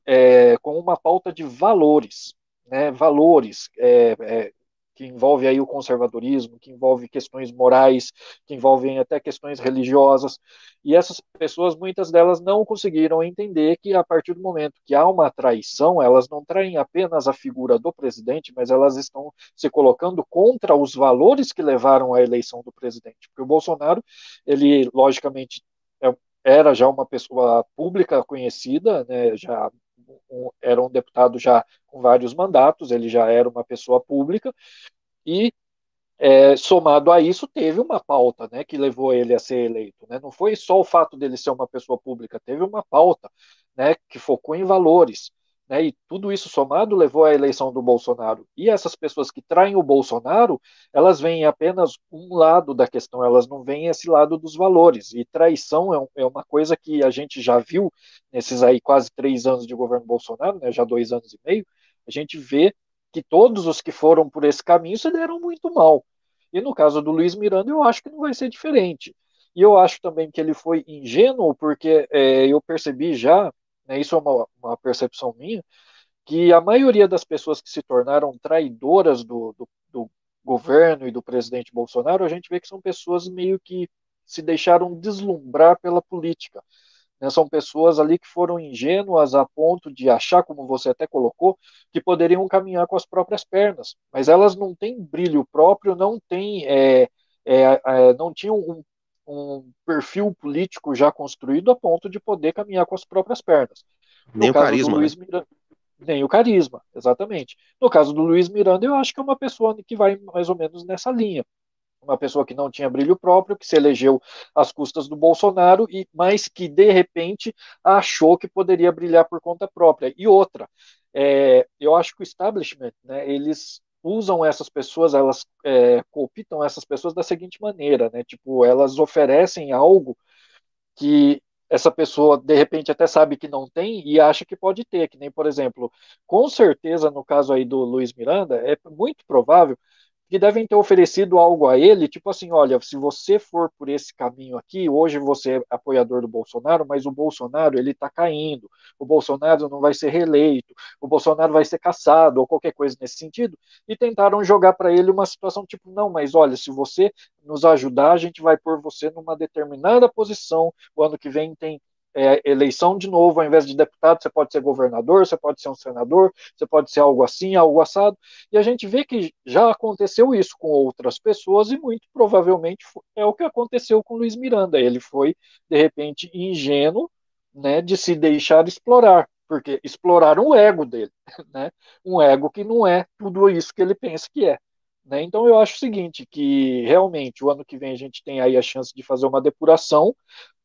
é, com uma pauta de valores, né, valores é, é que envolve aí o conservadorismo, que envolve questões morais, que envolvem até questões religiosas, e essas pessoas, muitas delas não conseguiram entender que a partir do momento que há uma traição, elas não traem apenas a figura do presidente, mas elas estão se colocando contra os valores que levaram à eleição do presidente, porque o Bolsonaro, ele logicamente é, era já uma pessoa pública conhecida, né, já um, era um deputado já com vários mandatos, ele já era uma pessoa pública, e é, somado a isso, teve uma pauta né, que levou ele a ser eleito. Né? Não foi só o fato dele ser uma pessoa pública, teve uma pauta né, que focou em valores. Né, e tudo isso somado levou à eleição do Bolsonaro. E essas pessoas que traem o Bolsonaro, elas veem apenas um lado da questão, elas não veem esse lado dos valores. E traição é, um, é uma coisa que a gente já viu nesses aí quase três anos de governo Bolsonaro, né, já dois anos e meio, a gente vê que todos os que foram por esse caminho se deram muito mal. E no caso do Luiz Miranda, eu acho que não vai ser diferente. E eu acho também que ele foi ingênuo, porque é, eu percebi já né, isso é uma, uma, percepção minha, que a maioria das pessoas que se tornaram traidoras do, do, do governo e do presidente Bolsonaro, a gente vê que são pessoas meio que se deixaram deslumbrar pela política. Né? São pessoas ali que foram ingênuas a ponto de achar, como você até colocou, que poderiam caminhar com as próprias pernas, mas elas não têm brilho próprio, não têm, é, é, é, não tinham um um perfil político já construído a ponto de poder caminhar com as próprias pernas. No nem o carisma. Luiz né? Miranda, nem o carisma, exatamente. No caso do Luiz Miranda, eu acho que é uma pessoa que vai mais ou menos nessa linha. Uma pessoa que não tinha brilho próprio, que se elegeu às custas do Bolsonaro, e mas que de repente achou que poderia brilhar por conta própria. E outra, é, eu acho que o establishment, né, eles usam essas pessoas, elas é, cooptam essas pessoas da seguinte maneira, né? Tipo, elas oferecem algo que essa pessoa de repente até sabe que não tem e acha que pode ter, que nem, por exemplo, com certeza no caso aí do Luiz Miranda, é muito provável que devem ter oferecido algo a ele, tipo assim, olha, se você for por esse caminho aqui, hoje você é apoiador do Bolsonaro, mas o Bolsonaro ele está caindo, o Bolsonaro não vai ser reeleito, o Bolsonaro vai ser caçado ou qualquer coisa nesse sentido, e tentaram jogar para ele uma situação tipo, não, mas olha, se você nos ajudar, a gente vai pôr você numa determinada posição, o ano que vem tem é, eleição de novo, ao invés de deputado, você pode ser governador, você pode ser um senador, você pode ser algo assim, algo assado. E a gente vê que já aconteceu isso com outras pessoas e muito provavelmente é o que aconteceu com Luiz Miranda. Ele foi, de repente, ingênuo, né, de se deixar explorar, porque exploraram o ego dele, né, um ego que não é tudo isso que ele pensa que é. Né? Então eu acho o seguinte, que realmente o ano que vem a gente tem aí a chance de fazer uma depuração,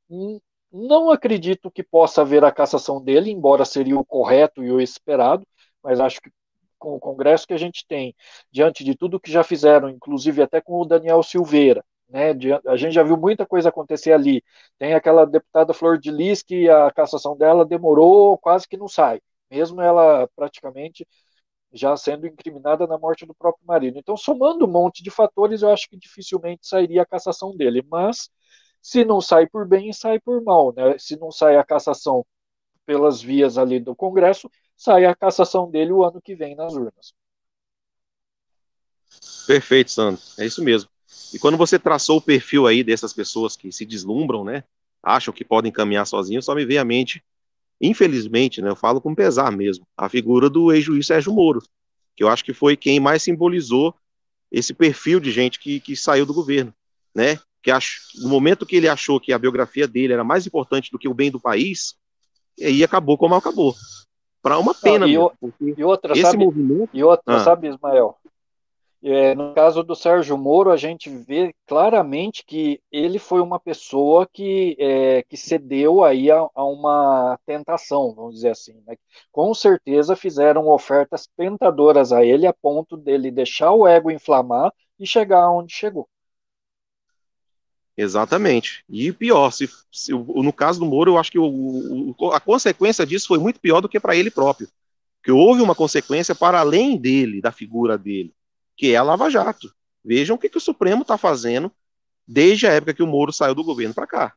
hum, não acredito que possa haver a cassação dele, embora seria o correto e o esperado, mas acho que com o Congresso que a gente tem, diante de tudo que já fizeram, inclusive até com o Daniel Silveira, né, a gente já viu muita coisa acontecer ali. Tem aquela deputada Flor de Lis que a cassação dela demorou, quase que não sai, mesmo ela praticamente já sendo incriminada na morte do próprio marido. Então, somando um monte de fatores, eu acho que dificilmente sairia a cassação dele. Mas, se não sai por bem, sai por mal. Né? Se não sai a cassação pelas vias ali do Congresso, sai a cassação dele o ano que vem nas urnas. Perfeito, Sandro. É isso mesmo. E quando você traçou o perfil aí dessas pessoas que se deslumbram, né? Acham que podem caminhar sozinhos, só me veio à mente, infelizmente, né? Eu falo com pesar mesmo, a figura do ex-juiz Sérgio Moro, que eu acho que foi quem mais simbolizou esse perfil de gente que, que saiu do governo, né? Que ach, no momento que ele achou que a biografia dele era mais importante do que o bem do país, e aí acabou como acabou. Para uma pena. Não, e, e, outra, esse sabe, movimento... e outra, ah. sabe, Ismael? É, no caso do Sérgio Moro, a gente vê claramente que ele foi uma pessoa que, é, que cedeu aí a, a, uma tentação, vamos dizer assim. Né? Com certeza fizeram ofertas tentadoras a ele a ponto dele deixar o ego inflamar e chegar onde chegou. Exatamente. E pior, se, se, no caso do Moro, eu acho que o, o, a consequência disso foi muito pior do que para ele próprio. Que houve uma consequência para além dele, da figura dele que é a Lava Jato. Vejam o que, que o Supremo está fazendo desde a época que o Moro saiu do governo para cá.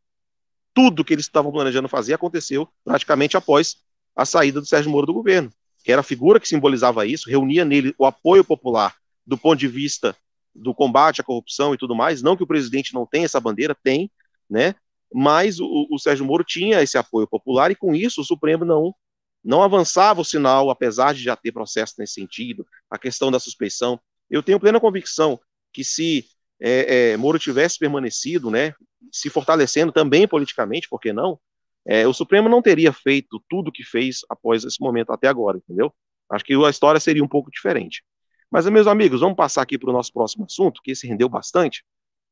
Tudo que eles estavam planejando fazer aconteceu praticamente após a saída do Sérgio Moro do governo, que era a figura que simbolizava isso, reunia nele o apoio popular do ponto de vista do combate à corrupção e tudo mais. Não que o presidente não tenha essa bandeira, tem, né? Mas o, o Sérgio Moro tinha esse apoio popular e com isso o Supremo não não avançava o sinal, apesar de já ter processo nesse sentido, a questão da suspeição. Eu tenho plena convicção que se é, é, Moro tivesse permanecido, né, se fortalecendo também politicamente, por que não? É, o Supremo não teria feito tudo o que fez após esse momento até agora, entendeu? Acho que a história seria um pouco diferente. Mas, meus amigos, vamos passar aqui para o nosso próximo assunto, que esse rendeu bastante.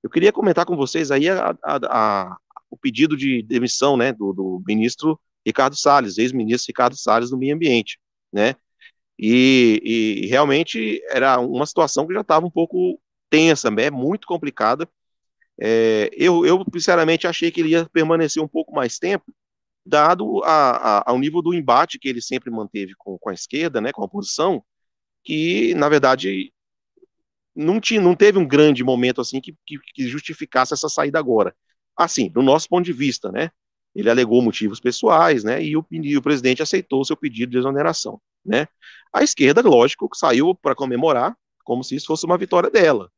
Eu queria comentar com vocês aí a, a, a, o pedido de demissão né, do, do ministro Ricardo Salles, ex-ministro Ricardo Salles do Meio Ambiente, né? E, e realmente era uma situação que já estava um pouco tensa, né, muito complicada. É, eu, eu, sinceramente, achei que ele ia permanecer um pouco mais tempo, dado a, a, ao nível do embate que ele sempre manteve com, com a esquerda, né, com a oposição, que, na verdade, não, tinha, não teve um grande momento assim que, que, que justificasse essa saída agora. Assim, do nosso ponto de vista, né? Ele alegou motivos pessoais, né? E o, e o presidente aceitou o seu pedido de exoneração, né? A esquerda, lógico, saiu para comemorar, como se isso fosse uma vitória dela.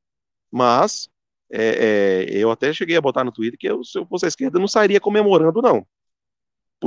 Mas é, é, eu até cheguei a botar no Twitter que eu, se eu fosse a esquerda, não sairia comemorando, não.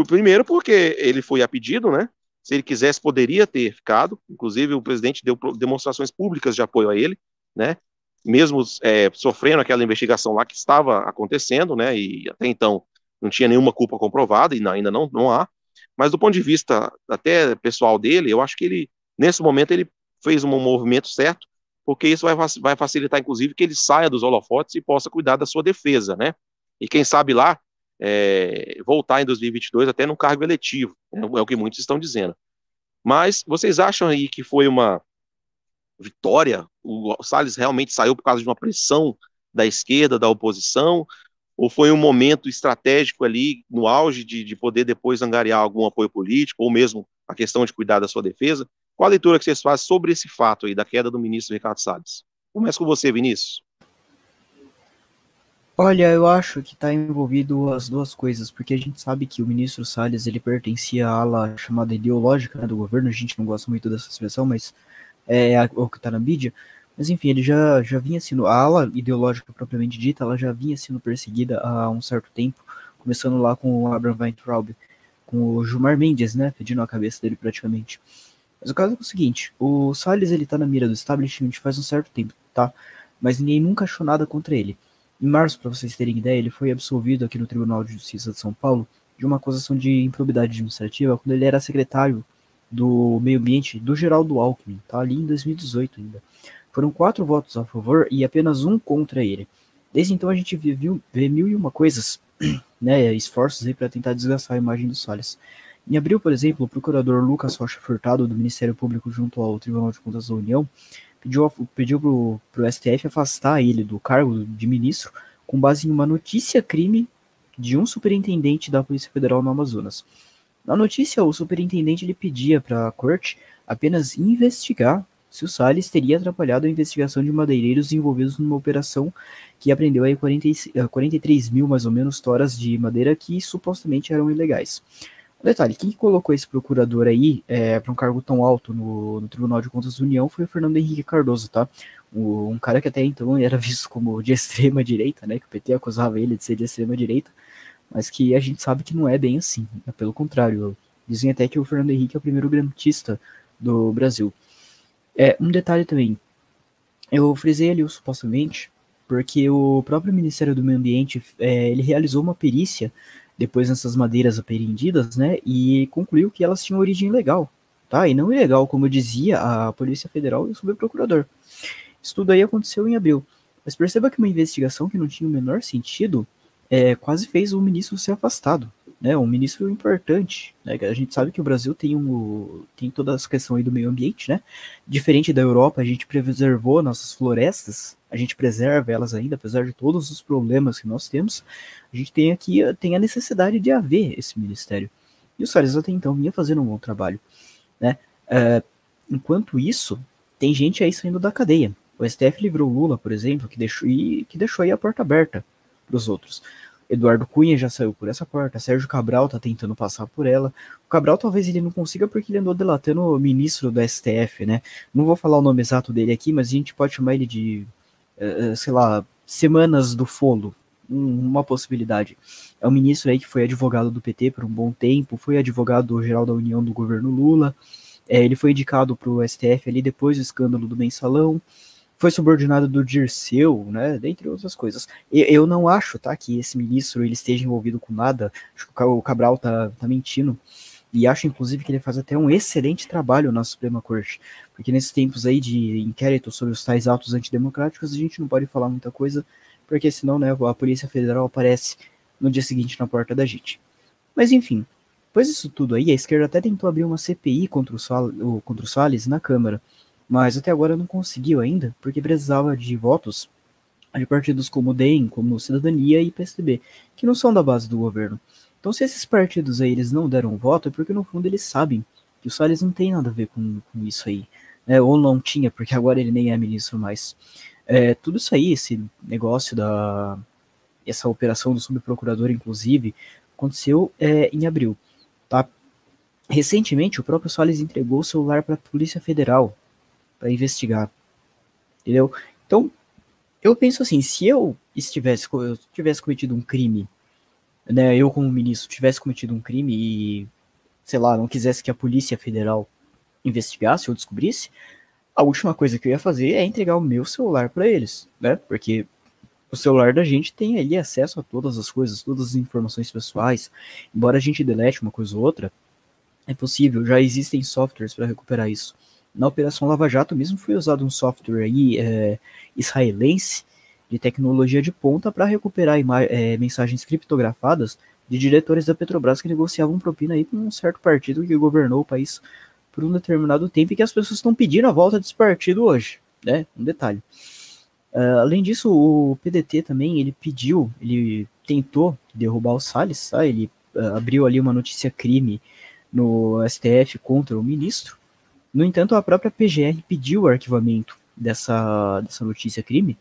Primeiro, porque ele foi a pedido, né? Se ele quisesse, poderia ter ficado. Inclusive, o presidente deu demonstrações públicas de apoio a ele, né? Mesmo é, sofrendo aquela investigação lá que estava acontecendo, né? E até então não tinha nenhuma culpa comprovada, e ainda não, não há. Mas do ponto de vista até pessoal dele, eu acho que ele Nesse momento, ele fez um movimento certo, porque isso vai, vai facilitar, inclusive, que ele saia dos holofotes e possa cuidar da sua defesa, né? E quem sabe lá, é, voltar em 2022 até num cargo eletivo, né? é o que muitos estão dizendo. Mas vocês acham aí que foi uma vitória? O Salles realmente saiu por causa de uma pressão da esquerda, da oposição? Ou foi um momento estratégico ali, no auge de, de poder depois angariar algum apoio político, ou mesmo a questão de cuidar da sua defesa? Qual a leitura que vocês fazem sobre esse fato aí da queda do ministro Ricardo Salles? Começa com você, Vinícius. Olha, eu acho que está envolvido as duas coisas, porque a gente sabe que o ministro Salles ele pertencia à ala chamada ideológica né, do governo, a gente não gosta muito dessa expressão, mas é, é o que está na mídia. Mas enfim, ele já, já vinha sendo, a ala ideológica propriamente dita, ela já vinha sendo perseguida há um certo tempo, começando lá com o Abraham Weintraub, com o Gilmar Mendes, né, pedindo a cabeça dele praticamente. Mas o caso é o seguinte, o Salles ele tá na mira do establishment faz um certo tempo, tá? Mas ninguém nunca achou nada contra ele. Em março, para vocês terem ideia, ele foi absolvido aqui no Tribunal de Justiça de São Paulo de uma acusação de improbidade administrativa quando ele era secretário do meio ambiente do Geraldo Alckmin, tá ali em 2018 ainda. Foram quatro votos a favor e apenas um contra ele. Desde então a gente viu, vê mil e uma coisas, né, esforços aí para tentar desgastar a imagem do Salles. Em abril, por exemplo, o procurador Lucas Rocha Furtado, do Ministério Público junto ao Tribunal de Contas da União, pediu, pediu para o STF afastar ele do cargo de ministro com base em uma notícia-crime de um superintendente da Polícia Federal no Amazonas. Na notícia, o superintendente ele pedia para a corte apenas investigar se o Salles teria atrapalhado a investigação de madeireiros envolvidos numa operação que apreendeu aí 40, 43 mil, mais ou menos, toras de madeira que supostamente eram ilegais. Detalhe, quem colocou esse procurador aí é, para um cargo tão alto no, no, Tribunal de Contas da União foi o Fernando Henrique Cardoso, tá? O, um cara que até então era visto como de extrema direita, né? Que o PT acusava ele de ser de extrema direita, mas que a gente sabe que não é bem assim. Né? Pelo contrário, dizem até que o Fernando Henrique é o primeiro grantista do Brasil. É, um detalhe também, eu frisei ali supostamente porque o próprio Ministério do Meio Ambiente é, ele realizou uma perícia depois nessas madeiras apreendidas, né, e concluiu que elas tinham origem legal, tá? E não ilegal, como dizia a Polícia Federal e o subprocurador. Isso tudo aí aconteceu em abril. Mas perceba que uma investigação que não tinha o menor sentido é, quase fez o ministro ser afastado, né? Um ministro importante, né? A gente sabe que o Brasil tem um tem toda essa questão aí do meio ambiente, né? Diferente da Europa, a gente preservou nossas florestas, a gente preserva elas ainda, apesar de todos os problemas que nós temos. A gente tem aqui tem a necessidade de haver esse ministério. E o Salles até então vinha fazendo um bom trabalho, né? Uh, enquanto isso, tem gente aí saindo da cadeia. O STF livrou Lula, por exemplo, que deixou, e, que deixou aí a porta aberta para os outros. Eduardo Cunha já saiu por essa porta, Sérgio Cabral tá tentando passar por ela. O Cabral talvez ele não consiga porque ele andou delatando o ministro do STF, né? Não vou falar o nome exato dele aqui, mas a gente pode chamar ele de, sei lá, Semanas do Folo, um, uma possibilidade. É um ministro aí que foi advogado do PT por um bom tempo, foi advogado geral da União do governo Lula. É, ele foi indicado para o STF ali depois do escândalo do mensalão foi subordinado do Dirceu, né, dentre outras coisas. Eu, eu não acho, tá, que esse ministro ele esteja envolvido com nada, acho que o Cabral tá, tá mentindo, e acho inclusive que ele faz até um excelente trabalho na Suprema Corte, porque nesses tempos aí de inquérito sobre os tais atos antidemocráticos, a gente não pode falar muita coisa, porque senão, né, a Polícia Federal aparece no dia seguinte na porta da gente. Mas enfim, depois disso tudo aí, a esquerda até tentou abrir uma CPI contra o, Sal, contra o Salles na Câmara, mas até agora não conseguiu ainda, porque precisava de votos de partidos como o DEM, como Cidadania e PSDB, que não são da base do governo. Então, se esses partidos aí eles não deram voto, é porque no fundo eles sabem que o Salles não tem nada a ver com, com isso aí. Né? Ou não tinha, porque agora ele nem é ministro mais. É, tudo isso aí, esse negócio da. essa operação do subprocurador, inclusive, aconteceu é, em abril. Tá? Recentemente, o próprio Salles entregou o celular para a Polícia Federal, para investigar. Entendeu? Então, eu penso assim, se eu estivesse eu tivesse cometido um crime, né, eu como ministro tivesse cometido um crime e sei lá, não quisesse que a Polícia Federal investigasse ou descobrisse, a última coisa que eu ia fazer é entregar o meu celular para eles, né? Porque o celular da gente tem ali acesso a todas as coisas, todas as informações pessoais. Embora a gente delete uma coisa ou outra, é possível, já existem softwares para recuperar isso na Operação Lava Jato mesmo foi usado um software aí, é, israelense de tecnologia de ponta para recuperar é, mensagens criptografadas de diretores da Petrobras que negociavam propina aí com um certo partido que governou o país por um determinado tempo e que as pessoas estão pedindo a volta desse partido hoje, né? Um detalhe. Uh, além disso, o PDT também ele pediu, ele tentou derrubar o Salles, tá? Ele uh, abriu ali uma notícia crime no STF contra o ministro no entanto, a própria PGR pediu o arquivamento dessa, dessa notícia crime,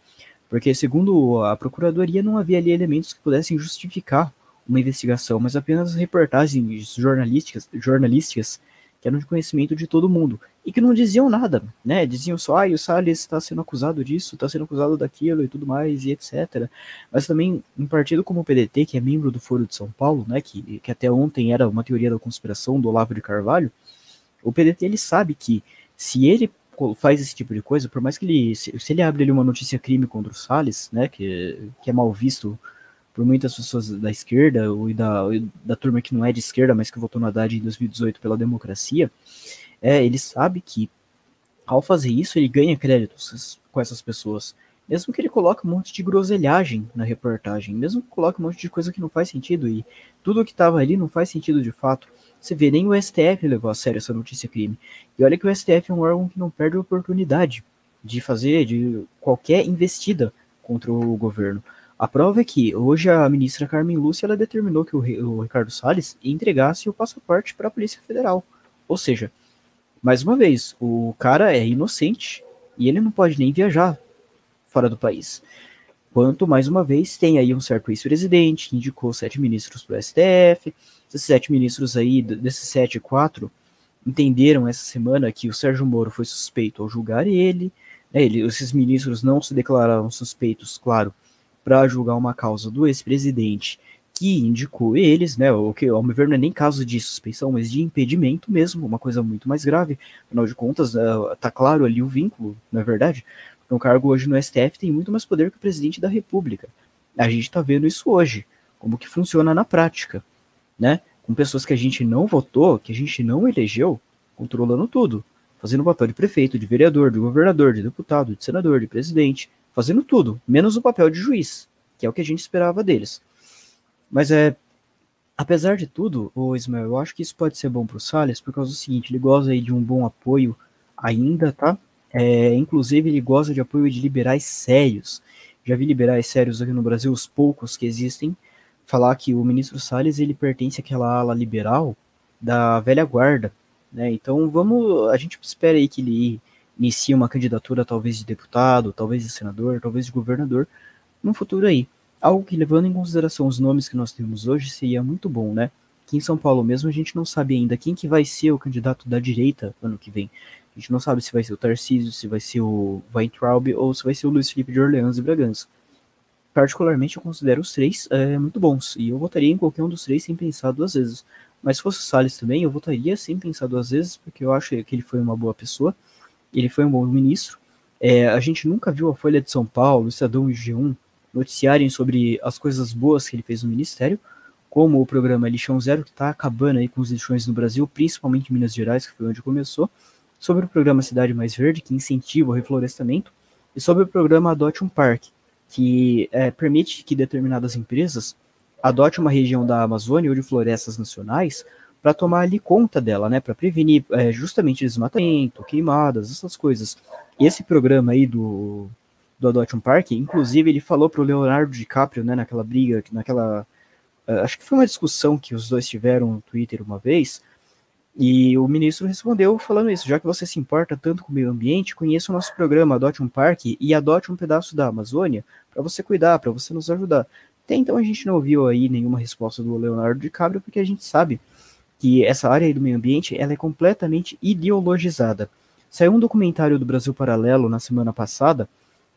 porque, segundo a Procuradoria, não havia ali elementos que pudessem justificar uma investigação, mas apenas reportagens jornalísticas, jornalísticas que eram de conhecimento de todo mundo e que não diziam nada, né? Diziam só, ah, o Salles está sendo acusado disso, está sendo acusado daquilo e tudo mais e etc. Mas também um partido como o PDT, que é membro do Foro de São Paulo, né? Que, que até ontem era uma teoria da conspiração do Olavo de Carvalho, o PDT ele sabe que se ele faz esse tipo de coisa, por mais que ele, se, se ele abre ali uma notícia crime contra o Salles, né, que, que é mal visto por muitas pessoas da esquerda ou da, da turma que não é de esquerda, mas que votou no Haddad em 2018 pela democracia, é, ele sabe que ao fazer isso ele ganha créditos com essas pessoas. Mesmo que ele coloque um monte de groselhagem na reportagem, mesmo que coloque um monte de coisa que não faz sentido e tudo que estava ali não faz sentido de fato. Você vê, nem o STF levou a sério essa notícia crime. E olha que o STF é um órgão que não perde a oportunidade de fazer de qualquer investida contra o governo. A prova é que hoje a ministra Carmen Lúcia ela determinou que o, o Ricardo Salles entregasse o passaporte para a Polícia Federal. Ou seja, mais uma vez, o cara é inocente e ele não pode nem viajar fora do país. Quanto, mais uma vez, tem aí um certo ex-presidente que indicou sete ministros para o STF. Esses sete ministros aí, desses sete, quatro, entenderam essa semana que o Sérgio Moro foi suspeito ao julgar ele. Né, ele esses ministros não se declararam suspeitos, claro, para julgar uma causa do ex-presidente que indicou eles, né? O que, ao meu ver, não é nem caso de suspeição, mas de impedimento mesmo, uma coisa muito mais grave. Afinal de contas, uh, tá claro ali o vínculo, na é verdade. Porque um cargo hoje no STF tem muito mais poder que o presidente da República. A gente tá vendo isso hoje, como que funciona na prática, né? Com pessoas que a gente não votou, que a gente não elegeu, controlando tudo, fazendo o papel de prefeito, de vereador, de governador, de deputado, de senador, de presidente, fazendo tudo, menos o papel de juiz, que é o que a gente esperava deles. Mas é. Apesar de tudo, o Ismael, eu acho que isso pode ser bom para o Salles, por causa do seguinte, ele goza aí de um bom apoio ainda, tá? É, inclusive, ele goza de apoio de liberais sérios. Já vi liberais sérios aqui no Brasil, os poucos que existem, falar que o ministro Salles ele pertence àquela ala liberal da velha guarda, né? Então vamos, a gente espera aí que ele inicie uma candidatura talvez de deputado, talvez de senador, talvez de governador no futuro aí. Algo que, levando em consideração os nomes que nós temos hoje, seria muito bom, né? Aqui em São Paulo mesmo, a gente não sabe ainda quem que vai ser o candidato da direita ano que vem. A gente não sabe se vai ser o Tarcísio, se vai ser o Weintraub ou se vai ser o Luiz Felipe de Orleans e Bragança. Particularmente, eu considero os três é, muito bons, e eu votaria em qualquer um dos três sem pensar duas vezes. Mas se fosse o Salles também, eu votaria sem pensar duas vezes, porque eu acho que ele foi uma boa pessoa ele foi um bom ministro. É, a gente nunca viu a Folha de São Paulo, o Estadão e o G1 noticiarem sobre as coisas boas que ele fez no ministério, como o programa Lixão Zero, que está acabando aí com os lixões no Brasil, principalmente em Minas Gerais, que foi onde começou, sobre o programa Cidade Mais Verde, que incentiva o reflorestamento, e sobre o programa Adote um Parque, que é, permite que determinadas empresas adotem uma região da Amazônia ou de florestas nacionais para tomar ali conta dela, né, para prevenir é, justamente desmatamento, queimadas, essas coisas. E esse programa aí do, do Adoption Park, inclusive ele falou para o Leonardo DiCaprio, né, naquela briga, naquela, uh, acho que foi uma discussão que os dois tiveram no Twitter uma vez, e o ministro respondeu falando isso, já que você se importa tanto com o meio ambiente, conheça o nosso programa Adote um Parque e adote um pedaço da Amazônia para você cuidar, para você nos ajudar. Até então a gente não ouviu aí nenhuma resposta do Leonardo DiCaprio, porque a gente sabe que essa área do meio ambiente ela é completamente ideologizada. Saiu um documentário do Brasil Paralelo na semana passada,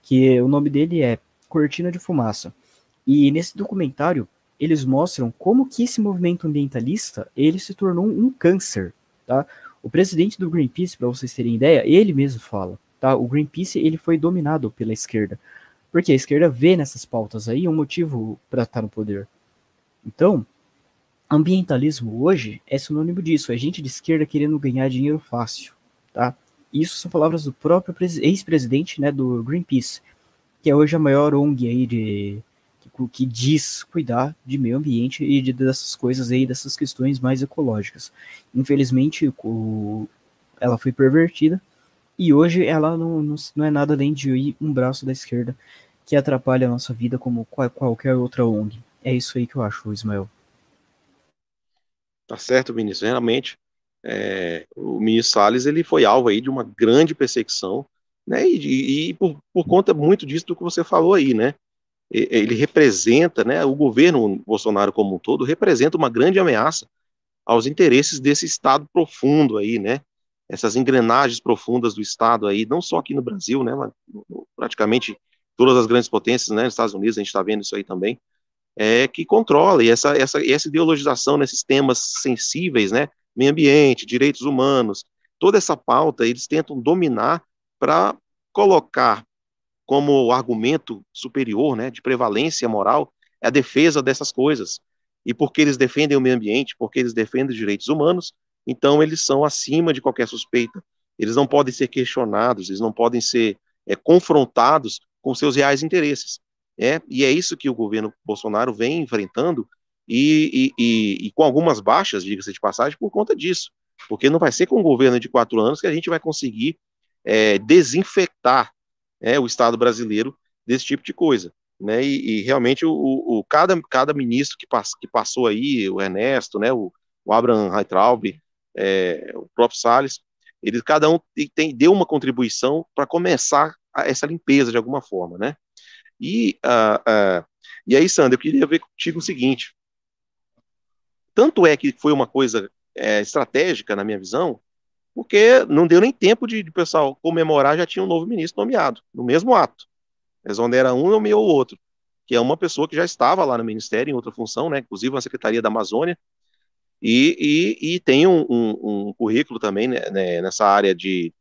que o nome dele é Cortina de Fumaça. E nesse documentário eles mostram como que esse movimento ambientalista ele se tornou um câncer, tá? O presidente do Greenpeace, para vocês terem ideia, ele mesmo fala, tá? O Greenpeace ele foi dominado pela esquerda, porque a esquerda vê nessas pautas aí um motivo para estar no poder. Então, ambientalismo hoje é sinônimo disso, é gente de esquerda querendo ganhar dinheiro fácil, tá? Isso são palavras do próprio ex-presidente, né, do Greenpeace, que é hoje a maior ONG aí de que, diz cuidar de meio ambiente e de, dessas coisas aí, dessas questões mais ecológicas. Infelizmente, o, ela foi pervertida e hoje ela não, não, não é nada além de um braço da esquerda que atrapalha a nossa vida como qual, qualquer outra ONG. É isso aí que eu acho, Ismael. Tá certo, ministro. Realmente, é, o ministro Salles ele foi alvo aí de uma grande perseguição, né? E, e por, por, conta muito disso do que você falou aí, né? Ele representa, né? O governo Bolsonaro como um todo representa uma grande ameaça aos interesses desse Estado profundo aí, né? Essas engrenagens profundas do Estado aí, não só aqui no Brasil, né? Mas praticamente todas as grandes potências, né? Nos Estados Unidos a gente está vendo isso aí também é, que controla, e essa, essa, essa ideologização nesses temas sensíveis, né, meio ambiente, direitos humanos, toda essa pauta eles tentam dominar para colocar como argumento superior, né, de prevalência moral, a defesa dessas coisas. E porque eles defendem o meio ambiente, porque eles defendem os direitos humanos, então eles são acima de qualquer suspeita. Eles não podem ser questionados, eles não podem ser é, confrontados com seus reais interesses. É, e é isso que o governo Bolsonaro vem enfrentando e, e, e, e com algumas baixas, diga-se de passagem, por conta disso. Porque não vai ser com um governo de quatro anos que a gente vai conseguir é, desinfectar é, o Estado brasileiro desse tipo de coisa. Né, e, e realmente o, o, cada, cada ministro que, pass, que passou aí, o Ernesto, né, o, o Abraham Heitraub, é, o próprio Salles, eles cada um tem, deu uma contribuição para começar essa limpeza de alguma forma, né? E, uh, uh, e aí, Sandra, eu queria ver contigo o seguinte: tanto é que foi uma coisa é, estratégica, na minha visão, porque não deu nem tempo de, o pessoal comemorar, já tinha um novo ministro nomeado, no mesmo ato. Exonera um, nomeou o outro, que é uma pessoa que já estava lá no ministério, em outra função, né, inclusive na Secretaria da Amazônia, e, e, e tem um, um, um, currículo também né, né, nessa área de.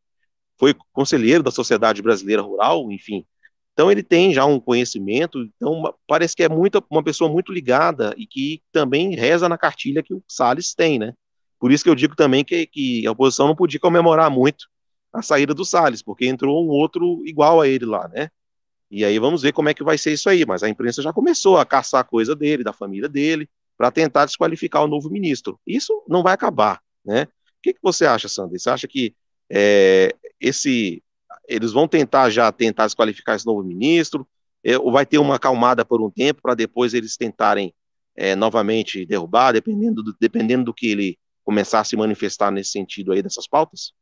Foi conselheiro da Sociedade Brasileira Rural, enfim. Então ele tem já um conhecimento, então parece que é muito, uma pessoa muito ligada e que também reza na cartilha que o Salles tem, né? Por isso que eu digo também que, que a oposição não podia comemorar muito a saída do Salles, porque entrou um outro igual a ele lá, né? E aí vamos ver como é que vai ser isso aí. Mas a imprensa já começou a caçar coisa dele, da família dele, para tentar desqualificar o novo ministro. Isso não vai acabar, né? O que, que você acha, Sandra? Você acha que é, esse eles vão tentar já tentar desqualificar esse novo ministro? É, ou vai ter uma acalmada por um tempo para depois eles tentarem é, novamente derrubar, dependendo do, dependendo do que ele começar a se manifestar nesse sentido aí dessas pautas?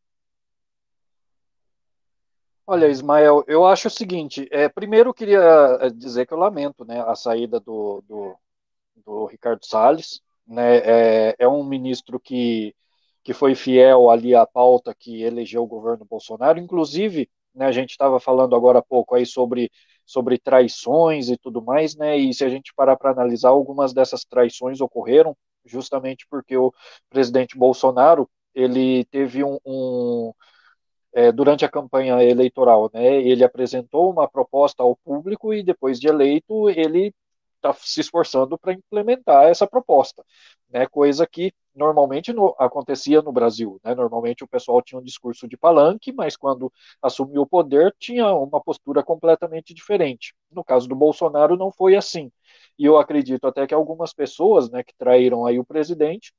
Olha, Ismael, eu acho o seguinte, é, primeiro eu queria é, dizer que eu lamento né, a saída do, do, do Ricardo Salles, né, é, é, um ministro que, que foi fiel ali à pauta que elegeu o governo Bolsonaro, inclusive, né, a gente estava falando agora há pouco aí sobre, sobre traições e tudo mais, né, e se a gente parar para analisar, algumas dessas traições ocorreram justamente porque o presidente Bolsonaro ele teve um, um é, durante a campanha eleitoral, né, ele apresentou uma proposta ao público e depois de eleito ele está se esforçando para implementar essa proposta, né, coisa que normalmente no, acontecia no Brasil, né, normalmente o pessoal tinha um discurso de palanque, mas quando assumiu o poder tinha uma postura completamente diferente. No caso do Bolsonaro não foi assim, e eu acredito até que algumas pessoas, né, que traíram aí o presidente,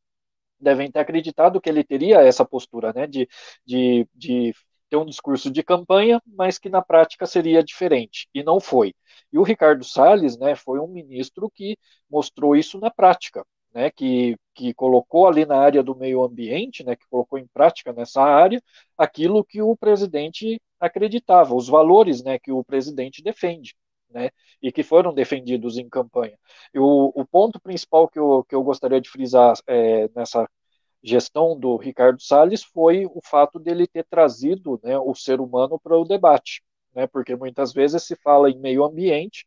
devem ter acreditado que ele teria essa postura, né, de, de, de ter um discurso de campanha, mas que na prática seria diferente, e não foi. E o Ricardo Salles, né, foi um ministro que mostrou isso na prática, né, que, que colocou ali na área do meio ambiente, né, que colocou em prática nessa área aquilo que o presidente acreditava, os valores, né, que o presidente defende né, e que foram defendidos em campanha. O, o ponto principal que eu, que eu gostaria de frisar é, nessa gestão do Ricardo Salles foi o fato dele ter trazido né, o ser humano para o debate, né, porque muitas vezes se fala em meio ambiente,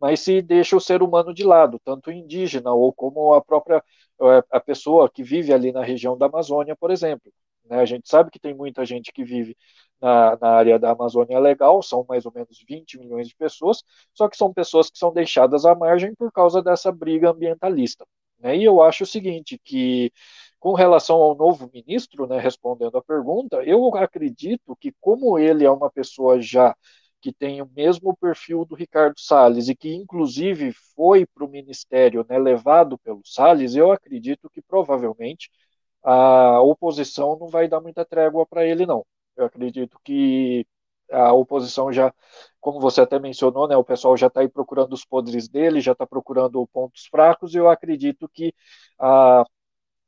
mas se deixa o ser humano de lado, tanto indígena ou como a própria é, a pessoa que vive ali na região da Amazônia, por exemplo. Né? A gente sabe que tem muita gente que vive na, na, área da Amazônia Legal, são mais ou menos 20 milhões de pessoas, só que são pessoas que são deixadas à margem por causa dessa briga ambientalista. Né? E eu acho o seguinte, que com relação ao novo ministro, né, respondendo a pergunta, eu acredito que como ele é uma pessoa já que tem o mesmo perfil do Ricardo Salles e que inclusive foi para o ministério né, levado pelo Salles, eu acredito que provavelmente a oposição não vai dar muita trégua para ele, não. Eu acredito que a oposição já, como você até mencionou, né, o pessoal já está aí procurando os podres dele, já está procurando pontos fracos, e eu acredito que a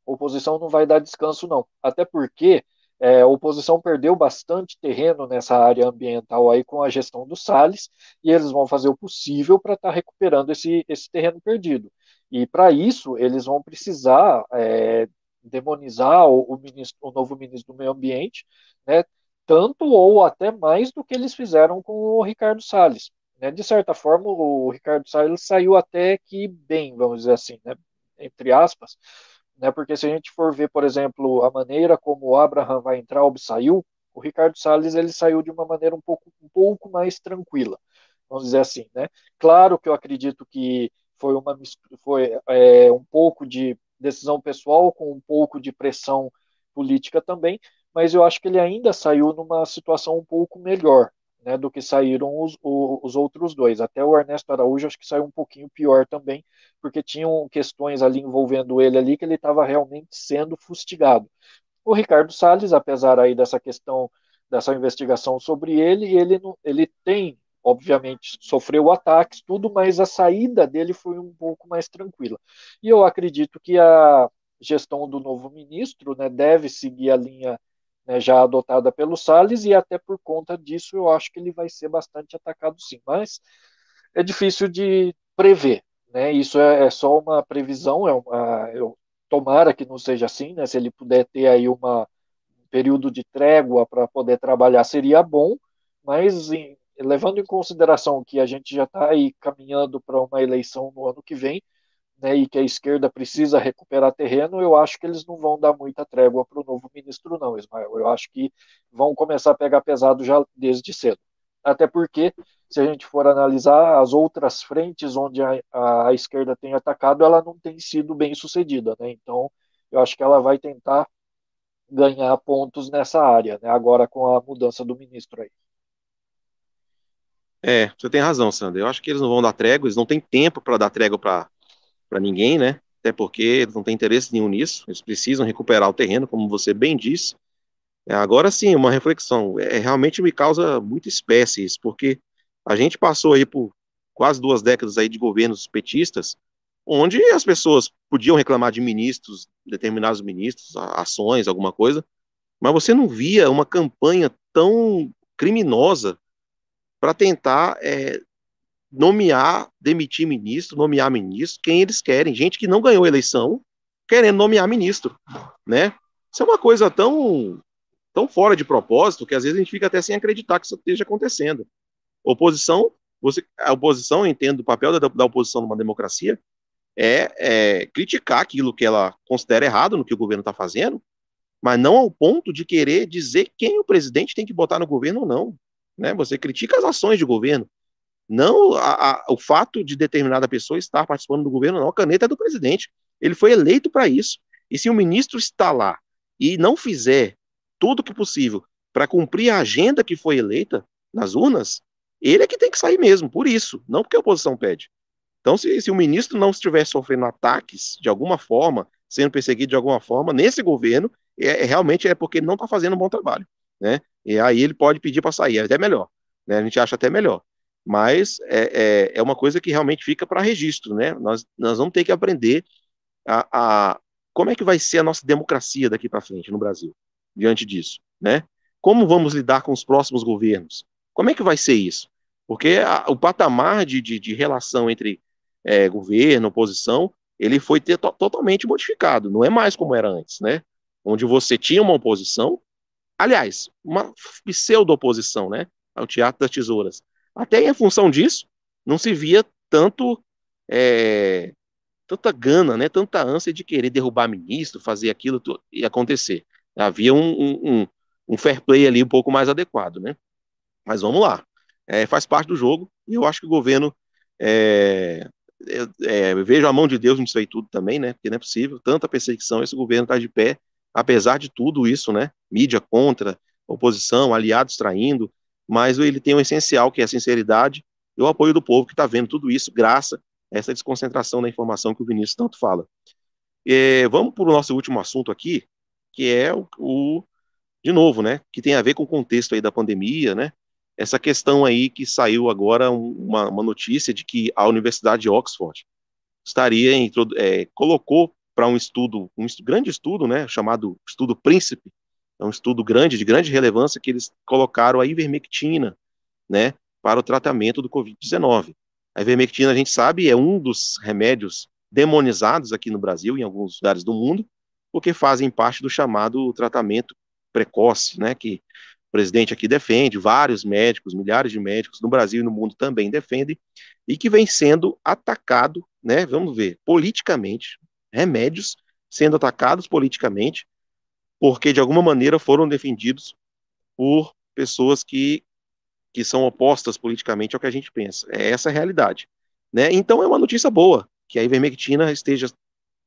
oposição não vai dar descanso, não. Até porque é, a oposição perdeu bastante terreno nessa área ambiental aí com a gestão do Salles, e eles vão fazer o possível para estar tá recuperando esse, esse terreno perdido. E para isso, eles vão precisar é, demonizar o, o, ministro, o novo ministro do Meio Ambiente, né, tanto ou até mais do que eles fizeram com o Ricardo Salles. Né? De certa forma, o Ricardo Salles saiu até que bem, vamos dizer assim, né? entre aspas, né? porque se a gente for ver, por exemplo, a maneira como o Abraham vai entrar saiu, o Ricardo Salles ele saiu de uma maneira um pouco, um pouco mais tranquila, vamos dizer assim. Né? Claro que eu acredito que foi, uma, foi é, um pouco de decisão pessoal com um pouco de pressão política também, mas eu acho que ele ainda saiu numa situação um pouco melhor né, do que saíram os, os, outros dois. Até o Ernesto Araújo acho que saiu um pouquinho pior também, porque tinham questões ali envolvendo ele ali que ele estava realmente sendo fustigado. O Ricardo Salles, apesar aí dessa questão dessa investigação sobre ele, ele, ele tem obviamente sofreu ataques, tudo, mas a saída dele foi um pouco mais tranquila. E eu acredito que a gestão do novo ministro né, deve seguir a linha né, já adotada pelo Salles, e até por conta disso eu acho que ele vai ser bastante atacado sim. Mas é difícil de prever. Né? Isso é, é só uma previsão, é uma, eu, tomara que não seja assim, né? se ele puder ter aí uma, um período de trégua para poder trabalhar, seria bom, mas em, levando em consideração que a gente já está aí caminhando para uma eleição no ano que vem, né, e que a esquerda precisa recuperar terreno, eu acho que eles não vão dar muita trégua para o novo ministro, não, Ismael. Eu acho que vão começar a pegar pesado já desde cedo. Até porque, se a gente for analisar as outras frentes onde a, a, a esquerda tem atacado, ela não tem sido bem sucedida. Né? Então, eu acho que ela vai tentar ganhar pontos nessa área, né? agora com a mudança do ministro aí. É, você tem razão, Sandra. Eu acho que eles não vão dar trégua, eles não têm tempo para dar trégua para ninguém, né? Até porque eles não têm interesse nenhum nisso, eles precisam recuperar o terreno, como você bem disse. É, agora sim, uma reflexão. É, realmente me causa muita espécie isso, porque a gente passou aí por quase duas décadas aí de governos petistas, onde as pessoas podiam reclamar de ministros, determinados ministros, ações, alguma coisa, mas você não via uma campanha tão criminosa para tentar é, nomear, demitir ministro, nomear ministro, quem eles querem. Gente que não ganhou eleição querendo nomear ministro, né? Isso é uma coisa tão, tão fora de propósito que às vezes a gente fica até sem acreditar que isso esteja acontecendo. Oposição, você, a oposição, eu entendo, o papel da, da oposição numa democracia é, é, criticar aquilo que ela considera errado no que o governo está fazendo, mas não ao ponto de querer dizer quem o presidente tem que botar no governo ou não. Né? Você critica as ações de governo, não a, a, o fato de determinada pessoa estar participando do governo, não. A caneta é do presidente. Ele foi eleito para isso. E se o ministro está lá e não fizer tudo o que possível para cumprir a agenda que foi eleita nas urnas, ele é que tem que sair mesmo, por isso, não porque a oposição pede. Então, se, se o ministro não estiver sofrendo ataques de alguma forma, sendo perseguido de alguma forma, nesse governo, é, é realmente é porque ele não está fazendo um bom trabalho né? E aí ele pode pedir para sair, é até melhor, né? A gente acha até melhor. Mas é, é, é uma coisa que realmente fica para registro, né? Nós, nós vamos ter que aprender a, a como é que vai ser a nossa democracia daqui para frente no Brasil, diante disso, né? Como vamos lidar com os próximos governos? Como é que vai ser isso? Porque a, o patamar de, de, de relação entre é, governo, oposição, ele foi to, totalmente modificado. Não é mais como era antes, né? Onde você tinha uma oposição Aliás, uma pseudo-oposição, né, ao Teatro das Tesouras. Até em função disso, não se via tanto é, tanta gana, né, tanta ânsia de querer derrubar ministro, fazer aquilo e acontecer. Havia um, um, um, fair play ali um pouco mais adequado, né? Mas vamos lá, é, faz parte do jogo e eu acho que o governo é, é, vejo a mão de Deus nisso aí tudo também, né? Porque não é possível tanta perseguição, esse governo está de pé apesar de tudo isso, né? Mídia contra, oposição, aliados traindo, mas ele tem o um essencial, que é a sinceridade e o apoio do povo que está vendo tudo isso, graças a essa desconcentração da informação que o Vinícius tanto fala. É, vamos para o nosso último assunto aqui, que é o, o, de novo, né? Que tem a ver com o contexto aí da pandemia, né? Essa questão aí que saiu agora uma, uma notícia de que a Universidade de Oxford estaria em, é, colocou para um estudo, um grande estudo, né, chamado Estudo Príncipe, é um estudo grande, de grande relevância, que eles colocaram a ivermectina, né, para o tratamento do Covid-19. A ivermectina, a gente sabe, é um dos remédios demonizados aqui no Brasil, em alguns lugares do mundo, porque fazem parte do chamado tratamento precoce, né, que o presidente aqui defende, vários médicos, milhares de médicos no Brasil e no mundo também defendem, e que vem sendo atacado, né, vamos ver, politicamente, remédios sendo atacados politicamente, porque de alguma maneira foram defendidos por pessoas que, que são opostas politicamente ao que a gente pensa. É essa a realidade. Né? Então é uma notícia boa que a ivermectina esteja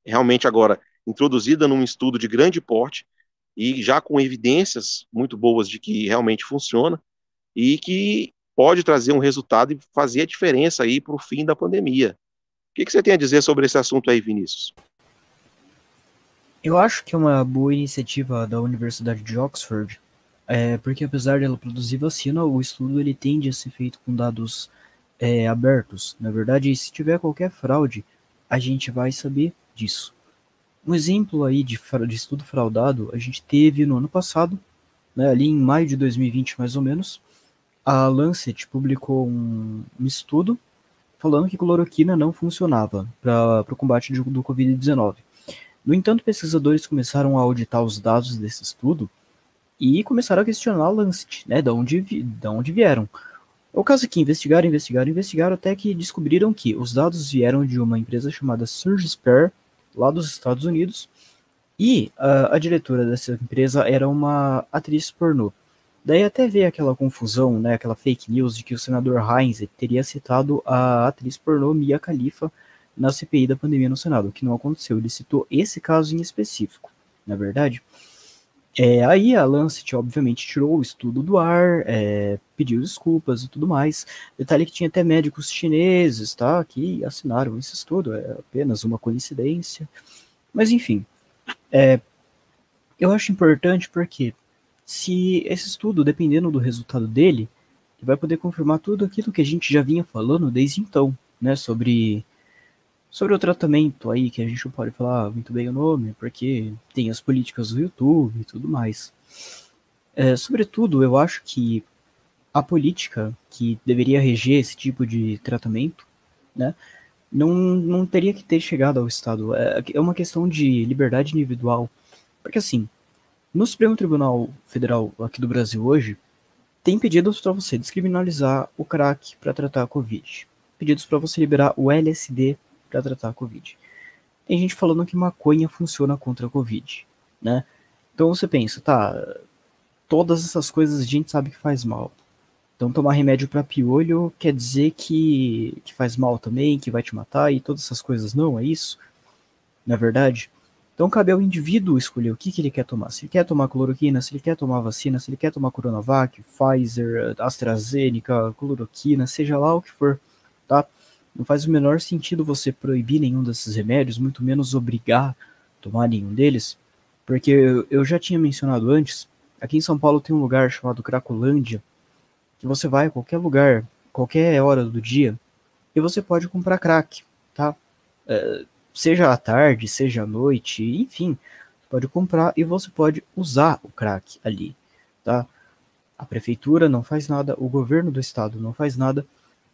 realmente agora introduzida num estudo de grande porte e já com evidências muito boas de que realmente funciona e que pode trazer um resultado e fazer a diferença aí para o fim da pandemia. O que, que você tem a dizer sobre esse assunto aí, Vinícius? Eu acho que é uma boa iniciativa da Universidade de Oxford, é, porque apesar dela produzir vacina, o estudo ele tende a ser feito com dados é, abertos. Na verdade, se tiver qualquer fraude, a gente vai saber disso. Um exemplo aí de, de estudo fraudado a gente teve no ano passado, né, ali em maio de 2020 mais ou menos, a Lancet publicou um, um estudo falando que cloroquina não funcionava para o combate do, do Covid-19. No entanto, pesquisadores começaram a auditar os dados desse estudo e começaram a questionar Lancet, né, da onde, da onde vieram. O caso é que investigaram, investigaram, investigaram até que descobriram que os dados vieram de uma empresa chamada SurgeSpare, lá dos Estados Unidos, e a, a diretora dessa empresa era uma atriz pornô. Daí até veio aquela confusão, né, aquela fake news de que o senador Heinz teria citado a atriz pornô Mia Khalifa na CPI da pandemia no Senado, o que não aconteceu. Ele citou esse caso em específico, na verdade. É, aí a Lancet, obviamente, tirou o estudo do ar, é, pediu desculpas e tudo mais. Detalhe que tinha até médicos chineses, tá, que assinaram esse estudo, é apenas uma coincidência. Mas enfim, é, eu acho importante porque se esse estudo, dependendo do resultado dele, vai poder confirmar tudo aquilo que a gente já vinha falando desde então, né, sobre Sobre o tratamento aí, que a gente não pode falar muito bem o nome, porque tem as políticas do YouTube e tudo mais. É, sobretudo, eu acho que a política que deveria reger esse tipo de tratamento, né, não, não teria que ter chegado ao Estado. É, é uma questão de liberdade individual. Porque, assim, no Supremo Tribunal Federal aqui do Brasil hoje, tem pedidos para você descriminalizar o crack para tratar a Covid. Pedidos para você liberar o LSD para tratar a Covid. Tem gente falando que maconha funciona contra a Covid, né? Então você pensa, tá, todas essas coisas a gente sabe que faz mal. Então tomar remédio para piolho quer dizer que, que faz mal também, que vai te matar e todas essas coisas não, é isso? Na é verdade? Então cabe ao indivíduo escolher o que, que ele quer tomar. Se ele quer tomar cloroquina, se ele quer tomar vacina, se ele quer tomar Coronavac, Pfizer, AstraZeneca, cloroquina, seja lá o que for, tá? Não faz o menor sentido você proibir nenhum desses remédios, muito menos obrigar a tomar nenhum deles, porque eu, já tinha mencionado antes, aqui em São Paulo tem um lugar chamado Cracolândia, que você vai a qualquer lugar, qualquer hora do dia, e você pode comprar crack, tá? É, seja à tarde, seja à noite, enfim, pode comprar e você pode usar o crack ali, tá? A prefeitura não faz nada, o governo do estado não faz nada,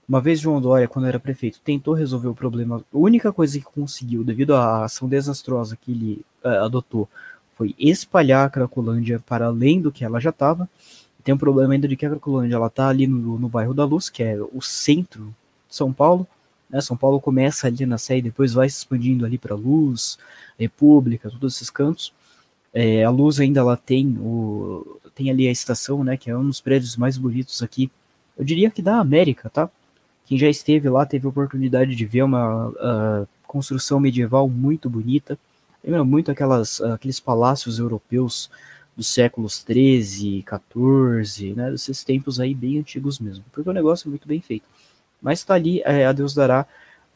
uma vez João Dória, quando era prefeito, tentou resolver o problema. A única coisa que conseguiu, devido à ação desastrosa que ele uh, adotou, foi espalhar a Cracolândia para além do que ela já estava. Tem um problema ainda de que a Cracolândia ela está ali no, no bairro da Luz, que é o centro de São Paulo. Né? São Paulo começa ali na Sé e depois vai se expandindo ali para Luz, República, todos esses cantos. É, a Luz ainda ela tem o tem ali a estação, né, que é um dos prédios mais bonitos aqui. Eu diria que da América, tá? Quem já esteve lá teve a oportunidade de ver uma uh, construção medieval muito bonita. Lembra muito aquelas, uh, aqueles palácios europeus dos séculos 13, 14, né, desses tempos aí bem antigos mesmo, porque o negócio é muito bem feito. Mas está ali, é, a Deus dará,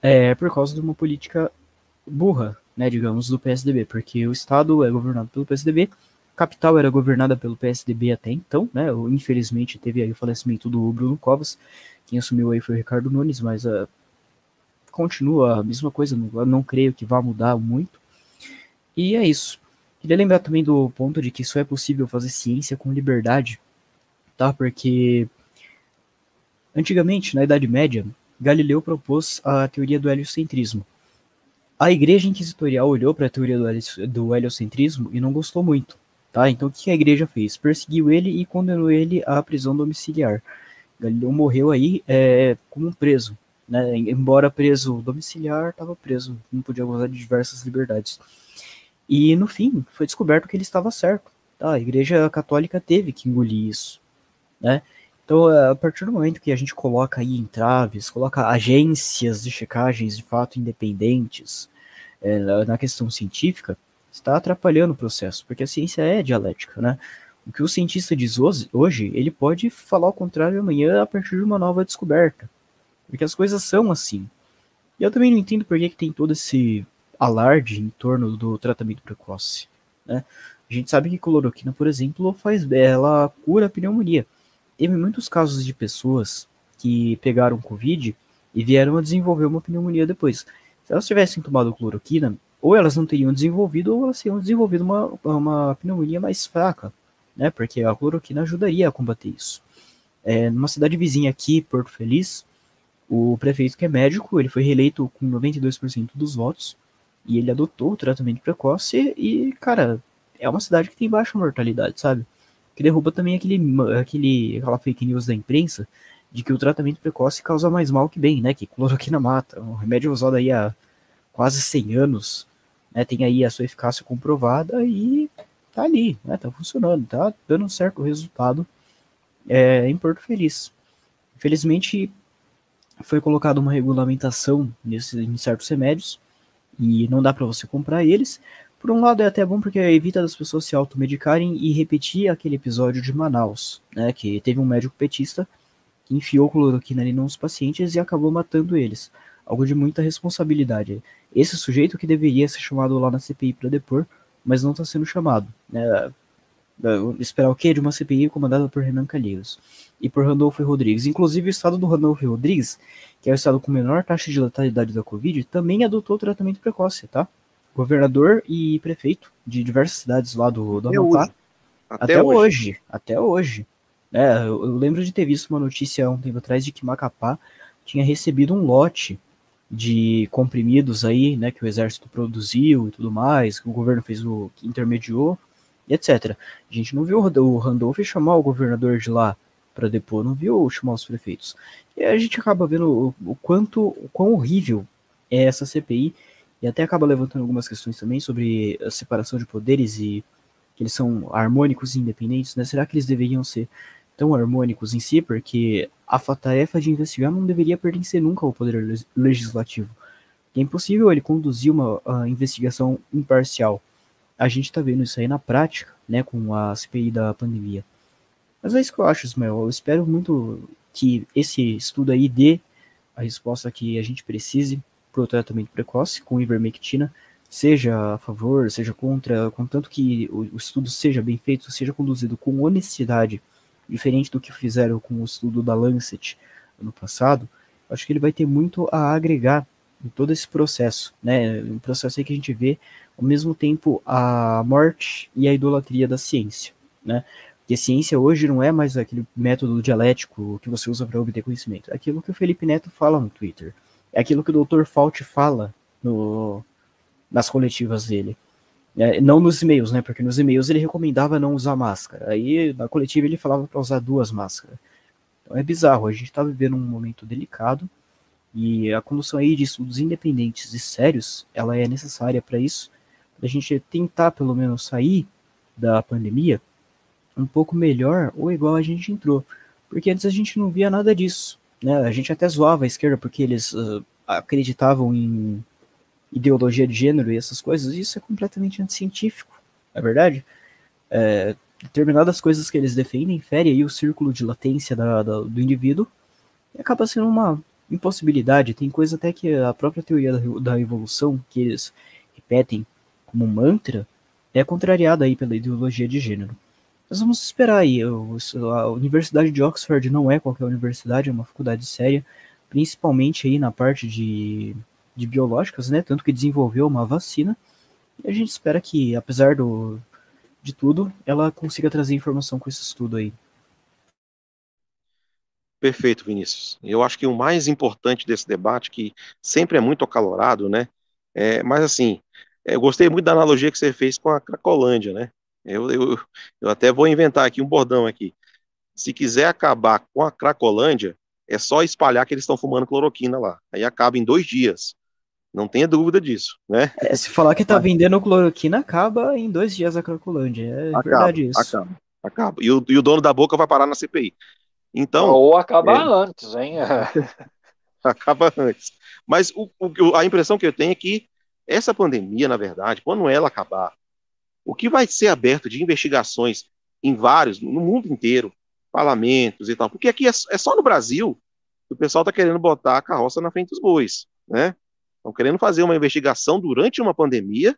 é, por causa de uma política burra, né, digamos, do PSDB, porque o Estado é governado pelo PSDB, capital era governada pelo PSDB até então, né, infelizmente teve aí o falecimento do Bruno Covas, quem assumiu aí foi o Ricardo Nunes, mas uh, continua a mesma coisa, não, não creio que vá mudar muito. E é isso. Queria lembrar também do ponto de que só é possível fazer ciência com liberdade, tá? Porque antigamente, na Idade Média, Galileu propôs a teoria do heliocentrismo. A igreja inquisitorial olhou para a teoria do heliocentrismo e não gostou muito, tá? Então o que a igreja fez? Perseguiu ele e condenou ele à prisão domiciliar. Galileu morreu aí é, como preso, né? Embora preso domiciliar, estava preso, não podia gozar de diversas liberdades. E no fim, foi descoberto que ele estava certo. Tá? A Igreja Católica teve que engolir isso, né? Então, a partir do momento que a gente coloca aí entraves, coloca agências de checagens de fato independentes é, na questão científica, está atrapalhando o processo, porque a ciência é dialética, né? O que o cientista diz hoje, ele pode falar o contrário amanhã a partir de uma nova descoberta. Porque as coisas são assim. E eu também não entendo por que, que tem todo esse alarde em torno do tratamento precoce. Né? A gente sabe que cloroquina, por exemplo, faz ela cura a pneumonia. Teve muitos casos de pessoas que pegaram Covid e vieram a desenvolver uma pneumonia depois. Se elas tivessem tomado cloroquina, ou elas não teriam desenvolvido, ou elas teriam desenvolvido uma, uma pneumonia mais fraca, né? Porque a cloroquina ajudaria a combater isso. É, numa cidade vizinha aqui, Porto Feliz, o prefeito que é médico, ele foi reeleito com 92% dos votos, e ele adotou o tratamento precoce, e, cara, é uma cidade que tem baixa mortalidade, sabe? Que derruba também aquele, aquele, aquela fake news da imprensa de que o tratamento precoce causa mais mal que bem, né? Que cloroquina mata. Um remédio usado aí há quase 100 anos, né? Tem aí a sua eficácia comprovada e tá ali, né? Tá funcionando, tá dando um certo resultado é, em Porto Feliz. Infelizmente, foi colocada uma regulamentação nesse, em certos remédios e não dá para você comprar eles. Por um lado é até bom porque evita das pessoas se automedicarem e repetir aquele episódio de Manaus, né, que teve um médico petista que enfiou cloroquina ali nos pacientes e acabou matando eles. Algo de muita responsabilidade. Esse sujeito que deveria ser chamado lá na CPI para depor, mas não está sendo chamado. Né? Esperar o quê? De uma CPI comandada por Renan Calheiros e por Randolfo Rodrigues. Inclusive, o estado do Randolfo Rodrigues, que é o estado com menor taxa de letalidade da Covid, também adotou o tratamento precoce, tá? Governador e prefeito de diversas cidades lá do, do Amapá. Até, até hoje. hoje. Até hoje. É, eu, eu lembro de ter visto uma notícia há um tempo atrás de que Macapá tinha recebido um lote de comprimidos aí, né, que o exército produziu e tudo mais, que o governo fez o que intermediou, e etc. A gente não viu o Randolph chamar o governador de lá para depor, não viu chamar os prefeitos. E a gente acaba vendo o, o quanto, o quão horrível é essa CPI, e até acaba levantando algumas questões também sobre a separação de poderes e que eles são harmônicos e independentes, né? Será que eles deveriam ser tão harmônicos em si, porque a tarefa de investigar não deveria pertencer nunca ao poder legislativo. É impossível ele conduzir uma investigação imparcial. A gente está vendo isso aí na prática, né, com a CPI da pandemia. Mas é isso que eu acho, Ismael. Eu espero muito que esse estudo aí dê a resposta que a gente precise para o tratamento precoce com ivermectina, seja a favor, seja contra, contanto que o, o estudo seja bem feito, seja conduzido com honestidade diferente do que fizeram com o estudo da Lancet ano passado, acho que ele vai ter muito a agregar em todo esse processo, né? Um processo aí que a gente vê ao mesmo tempo a morte e a idolatria da ciência, né? Porque ciência hoje não é mais aquele método dialético que você usa para obter conhecimento. É aquilo que o Felipe Neto fala no Twitter. É aquilo que o Dr. Fauci fala no, nas coletivas dele. É, não nos e-mails, né? Porque nos e-mails ele recomendava não usar máscara. Aí na coletiva ele falava para usar duas máscaras. Então é bizarro. A gente está vivendo um momento delicado e a condução aí de estudos independentes e sérios, ela é necessária para isso, para a gente tentar pelo menos sair da pandemia um pouco melhor ou igual a gente entrou. Porque antes a gente não via nada disso. Né? A gente até zoava a esquerda porque eles uh, acreditavam em ideologia de gênero e essas coisas, isso é completamente anticientífico, é verdade? É, determinadas coisas que eles defendem fere aí o círculo de latência da, da, do indivíduo e acaba sendo uma impossibilidade. Tem coisa até que a própria teoria da, da evolução, que eles repetem como mantra, é contrariada aí pela ideologia de gênero. Mas vamos esperar aí. A Universidade de Oxford não é qualquer universidade, é uma faculdade séria, principalmente aí na parte de de biológicas, né? Tanto que desenvolveu uma vacina. E a gente espera que, apesar do, de tudo, ela consiga trazer informação com esse estudo aí. Perfeito, Vinícius. Eu acho que o mais importante desse debate, que sempre é muito acalorado, né? É, mas assim, é, eu gostei muito da analogia que você fez com a Cracolândia, né? Eu, eu, eu até vou inventar aqui um bordão aqui. Se quiser acabar com a Cracolândia, é só espalhar que eles estão fumando cloroquina lá. Aí acaba em dois dias. Não tenha dúvida disso, né? É, se falar que tá vendendo cloroquina, acaba em dois dias a Cracolândia. É acaba, verdade isso. Acaba, acaba. E o, e o dono da boca vai parar na CPI. Então, Ou acaba é, antes, hein? acaba antes. Mas o, o, a impressão que eu tenho é que essa pandemia, na verdade, quando ela acabar, o que vai ser aberto de investigações em vários, no mundo inteiro, parlamentos e tal, porque aqui é, é só no Brasil que o pessoal está querendo botar a carroça na frente dos bois, né? Estão querendo fazer uma investigação durante uma pandemia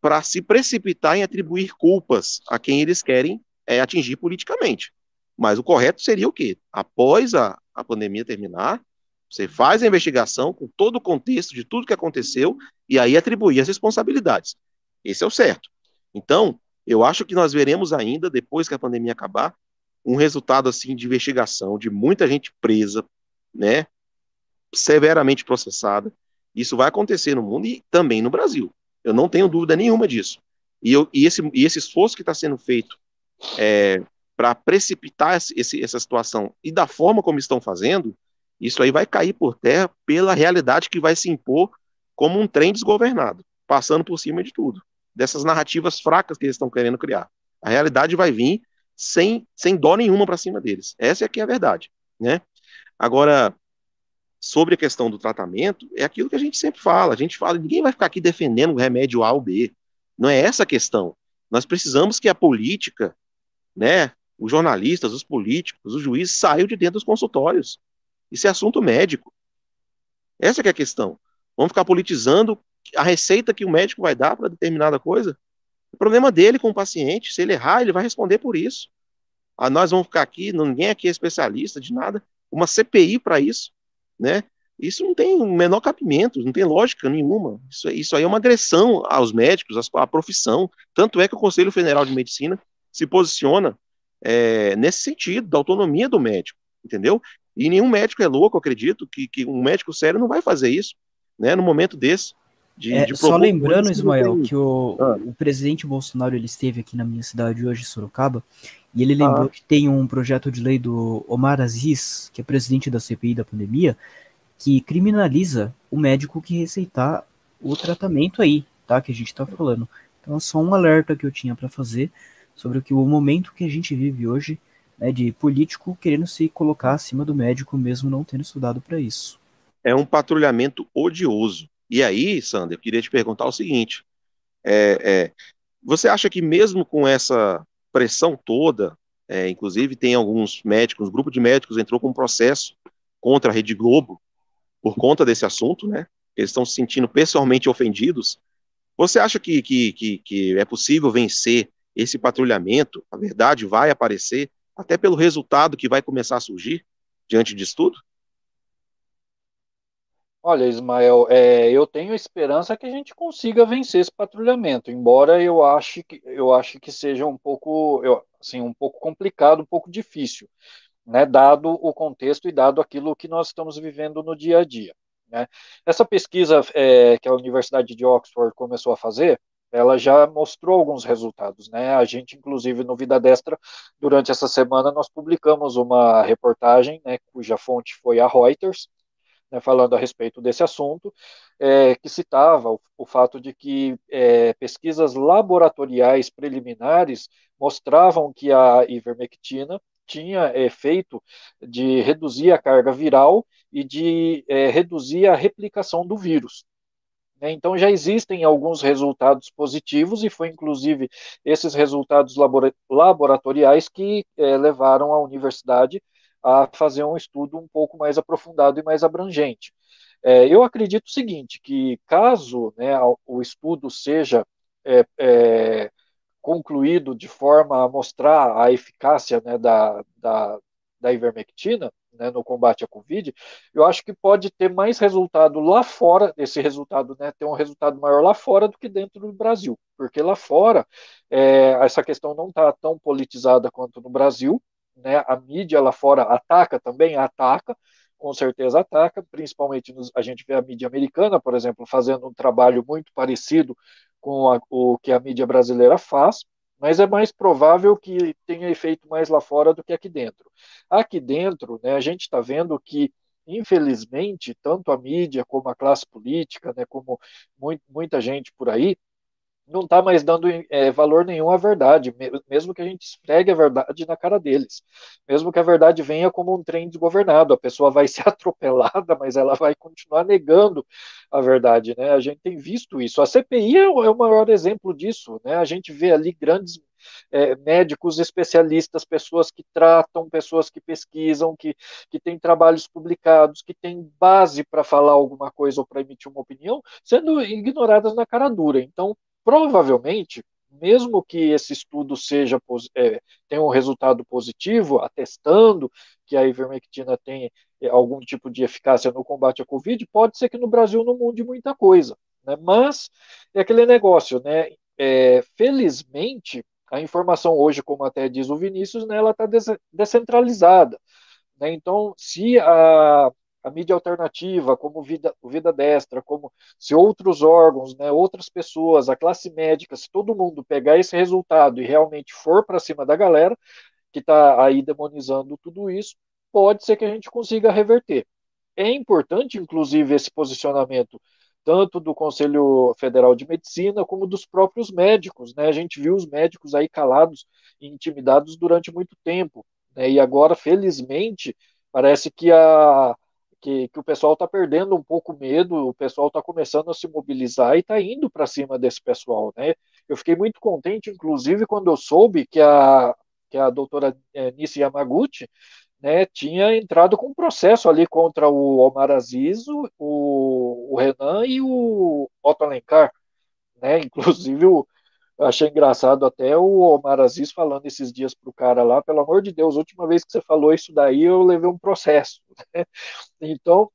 para se precipitar em atribuir culpas a quem eles querem é, atingir politicamente. Mas o correto seria o quê? Após a, a pandemia terminar, você faz a investigação com todo o contexto de tudo que aconteceu e aí atribuir as responsabilidades. Esse é o certo. Então, eu acho que nós veremos ainda, depois que a pandemia acabar, um resultado assim de investigação, de muita gente presa, né, severamente processada. Isso vai acontecer no mundo e também no Brasil. Eu não tenho dúvida nenhuma disso. E, eu, e, esse, e esse esforço que está sendo feito é, para precipitar esse, essa situação e da forma como estão fazendo, isso aí vai cair por terra pela realidade que vai se impor como um trem desgovernado, passando por cima de tudo, dessas narrativas fracas que eles estão querendo criar. A realidade vai vir sem, sem dó nenhuma para cima deles. Essa é que é a verdade, né? Agora, sobre a questão do tratamento, é aquilo que a gente sempre fala. A gente fala, ninguém vai ficar aqui defendendo o remédio A ou B. Não é essa a questão. Nós precisamos que a política, né, os jornalistas, os políticos, os juízes saiam de dentro dos consultórios. Isso é assunto médico. Essa é a questão. Vamos ficar politizando a receita que o médico vai dar para determinada coisa? O problema dele com o paciente, se ele errar, ele vai responder por isso. Ah, nós vamos ficar aqui, ninguém aqui é especialista de nada, uma CPI para isso, né? Isso não tem o menor cabimento, não tem lógica nenhuma. Isso, isso aí é uma agressão aos médicos, à profissão. Tanto é que o Conselho Federal de Medicina se posiciona é, nesse sentido, da autonomia do médico, entendeu? E nenhum médico é louco, acredito, que, que um médico sério não vai fazer isso, né, no momento desse. De, é, de só lembrando, Ismael, que o, ah. o presidente Bolsonaro ele esteve aqui na minha cidade hoje, Sorocaba, e ele lembrou ah. que tem um projeto de lei do Omar Aziz, que é presidente da CPI da pandemia, que criminaliza o médico que receitar o tratamento aí, tá? Que a gente está falando. Então, é só um alerta que eu tinha para fazer sobre o que o momento que a gente vive hoje, né, de político querendo se colocar acima do médico mesmo não tendo estudado para isso. É um patrulhamento odioso. E aí, Sander, eu queria te perguntar o seguinte: é, é, você acha que mesmo com essa pressão toda, é, inclusive tem alguns médicos, um grupo de médicos entrou com um processo contra a Rede Globo por conta desse assunto, né? Eles estão se sentindo pessoalmente ofendidos. Você acha que, que, que, que é possível vencer esse patrulhamento, a verdade vai aparecer, até pelo resultado que vai começar a surgir diante disso tudo? Olha, Ismael, é, eu tenho esperança que a gente consiga vencer esse patrulhamento, embora eu ache que, eu ache que seja um pouco, eu, assim, um pouco complicado, um pouco difícil, né, dado o contexto e dado aquilo que nós estamos vivendo no dia a dia. Né. Essa pesquisa é, que a Universidade de Oxford começou a fazer, ela já mostrou alguns resultados, né? A gente, inclusive, no Vida Destra, durante essa semana, nós publicamos uma reportagem, né, cuja fonte foi a Reuters, né, falando a respeito desse assunto, é, que citava o, o, fato de que é, pesquisas laboratoriais preliminares mostravam que a ivermectina tinha efeito de reduzir a carga viral e de é, reduzir a replicação do vírus. Né, então, já existem alguns resultados positivos, e foi inclusive esses resultados laboratoriais que é, levaram a universidade a fazer um estudo um pouco mais aprofundado e mais abrangente. É, eu acredito o seguinte, que caso né, o estudo seja é, é, concluído de forma a mostrar a eficácia né, da, da, da ivermectina, né, no combate à Covid, eu acho que pode ter mais resultado lá fora, esse resultado, né, ter um resultado maior lá fora do que dentro do Brasil, porque lá fora é, essa questão não está tão politizada quanto no Brasil, né? A mídia lá fora ataca também, ataca, com certeza ataca, principalmente nos, a gente vê a mídia americana, por exemplo, fazendo um trabalho muito parecido com a, o que a mídia brasileira faz, mas é mais provável que tenha efeito mais lá fora do que aqui dentro. Aqui dentro, né, a gente está vendo que infelizmente, tanto a mídia como a classe política, né, como muito, muita gente por aí, não está mais dando é, valor nenhum à verdade, mesmo que a gente esfregue a verdade na cara deles, mesmo que a verdade venha como um trem desgovernado, a pessoa vai ser atropelada, mas ela vai continuar negando a verdade, né? A gente tem visto isso. A CPI é o, é o maior exemplo disso, né? A gente vê ali grandes é, médicos especialistas, pessoas que tratam, pessoas que pesquisam, que, que têm trabalhos publicados, que têm base para falar alguma coisa ou para emitir uma opinião, sendo ignoradas na cara dura. Então, provavelmente, mesmo que esse estudo seja é, tenha um resultado positivo, atestando que a ivermectina tem é, algum tipo de eficácia no combate à Covid, pode ser que no Brasil não mude muita coisa. Né? Mas é aquele negócio, né? É, felizmente, a informação hoje, como até diz o Vinícius, né, ela está descentralizada. Né? Então, se a, a mídia alternativa, como Vida, Vida Destra, como se outros órgãos, né, outras pessoas, a classe médica, se todo mundo pegar esse resultado e realmente for para cima da galera que está aí demonizando tudo isso, pode ser que a gente consiga reverter. É importante, inclusive, esse posicionamento tanto do Conselho Federal de Medicina como dos próprios médicos. Né? A gente viu os médicos aí calados e intimidados durante muito tempo. Né? E agora, felizmente, parece que, a, que, que o pessoal está perdendo um pouco medo, o pessoal está começando a se mobilizar e está indo para cima desse pessoal. Né? Eu fiquei muito contente, inclusive, quando eu soube que a, que a doutora é, Nisi Yamaguchi né, tinha entrado com um processo ali contra o Omar Aziz, o, o Renan e o Otto Alencar. Né? Inclusive, eu achei engraçado até o Omar Aziz falando esses dias para o cara lá, pelo amor de Deus, última vez que você falou isso daí, eu levei um processo. Né? Então,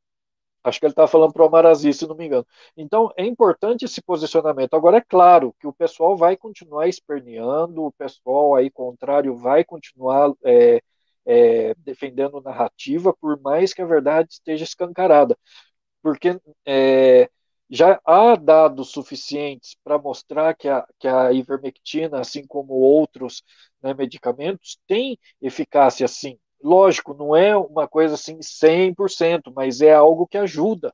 acho que ele estava falando para o Omar Aziz, se não me engano. Então, é importante esse posicionamento. Agora, é claro que o pessoal vai continuar esperneando, o pessoal aí contrário vai continuar... É, é, defendendo narrativa, por mais que a verdade esteja escancarada. Porque é, já há dados suficientes para mostrar que a, que a ivermectina, assim como outros né, medicamentos, tem eficácia sim. Lógico, não é uma coisa assim 100%, mas é algo que ajuda.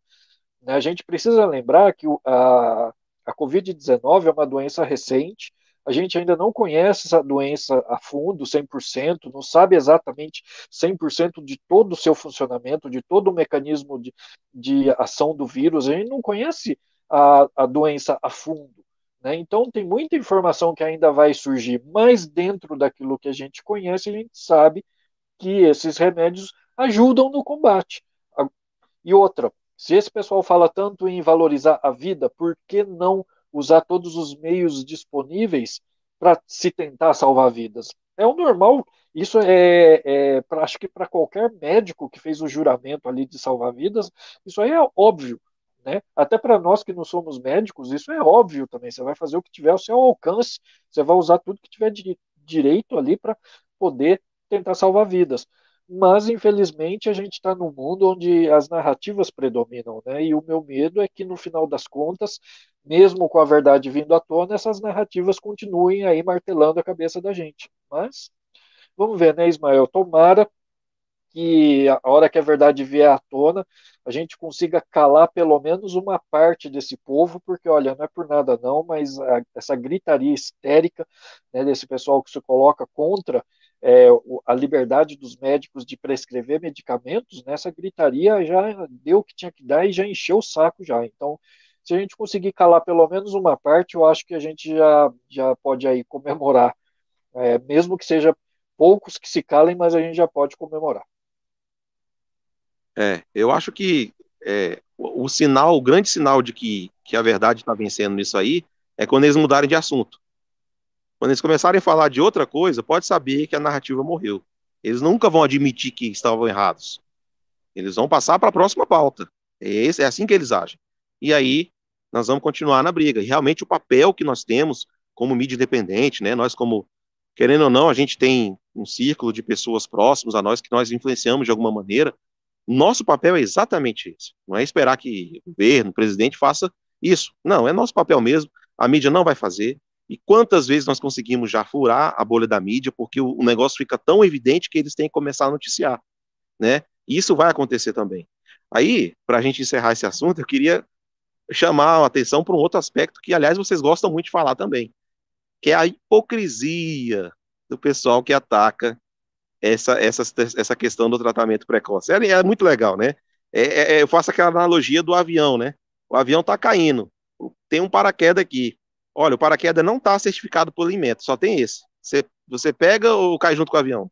Né? A gente precisa lembrar que a, a Covid-19 é uma doença recente, a gente ainda não conhece essa doença a fundo, 100%, não sabe exatamente 100% de todo o seu funcionamento, de todo o mecanismo de, de ação do vírus, a gente não conhece a, a doença a fundo. Né? Então, tem muita informação que ainda vai surgir, mas dentro daquilo que a gente conhece, a gente sabe que esses remédios ajudam no combate. E outra, se esse pessoal fala tanto em valorizar a vida, por que não usar todos os meios disponíveis para se tentar salvar vidas. É o normal, isso é, é pra, acho que para qualquer médico que fez o juramento ali de salvar vidas, isso aí é óbvio. Né? Até para nós que não somos médicos, isso é óbvio também. Você vai fazer o que tiver ao seu alcance, você vai usar tudo que tiver de direito ali para poder tentar salvar vidas. Mas, infelizmente, a gente está num mundo onde as narrativas predominam, né? E o meu medo é que, no final das contas, mesmo com a verdade vindo à tona, essas narrativas continuem aí martelando a cabeça da gente. Mas, vamos ver, né, Ismael? Tomara que a hora que a verdade vier à tona, a gente consiga calar pelo menos uma parte desse povo, porque, olha, não é por nada não, mas a, essa gritaria histérica né, desse pessoal que se coloca contra é, a liberdade dos médicos de prescrever medicamentos, nessa né, gritaria já deu o que tinha que dar e já encheu o saco já. Então, se a gente conseguir calar pelo menos uma parte, eu acho que a gente já, já pode aí comemorar. É, mesmo que seja poucos que se calem, mas a gente já pode comemorar. É, eu acho que é, o, o sinal, o grande sinal de que, que a verdade está vencendo nisso aí, é quando eles mudarem de assunto. Quando eles começarem a falar de outra coisa, pode saber que a narrativa morreu. Eles nunca vão admitir que estavam errados. Eles vão passar para a próxima pauta. É, é assim que eles agem. E aí, nós vamos continuar na briga. E realmente o papel que nós temos como mídia independente, né? Nós como, querendo ou não, a gente tem um círculo de pessoas próximas a nós que nós influenciamos de alguma maneira. Nosso papel é exatamente esse. Não é esperar que o governo, o presidente faça isso. Não, é nosso papel mesmo. A mídia não vai fazer. E quantas vezes nós conseguimos já furar a bolha da mídia, porque o, negócio fica tão evidente que eles têm que começar a noticiar, né? E isso vai acontecer também. Aí, para a gente encerrar esse assunto, eu queria chamar a atenção para um outro aspecto que, aliás, vocês gostam muito de falar também, que é a hipocrisia do pessoal que ataca essa, essa, essa questão do tratamento precoce. É, é muito legal, né? É, é, é eu faço aquela analogia do avião, né? O avião está caindo, tem um paraquedas aqui. Olha, o paraquedas não está certificado por alimento, só tem esse. Você, você pega ou cai junto com o avião?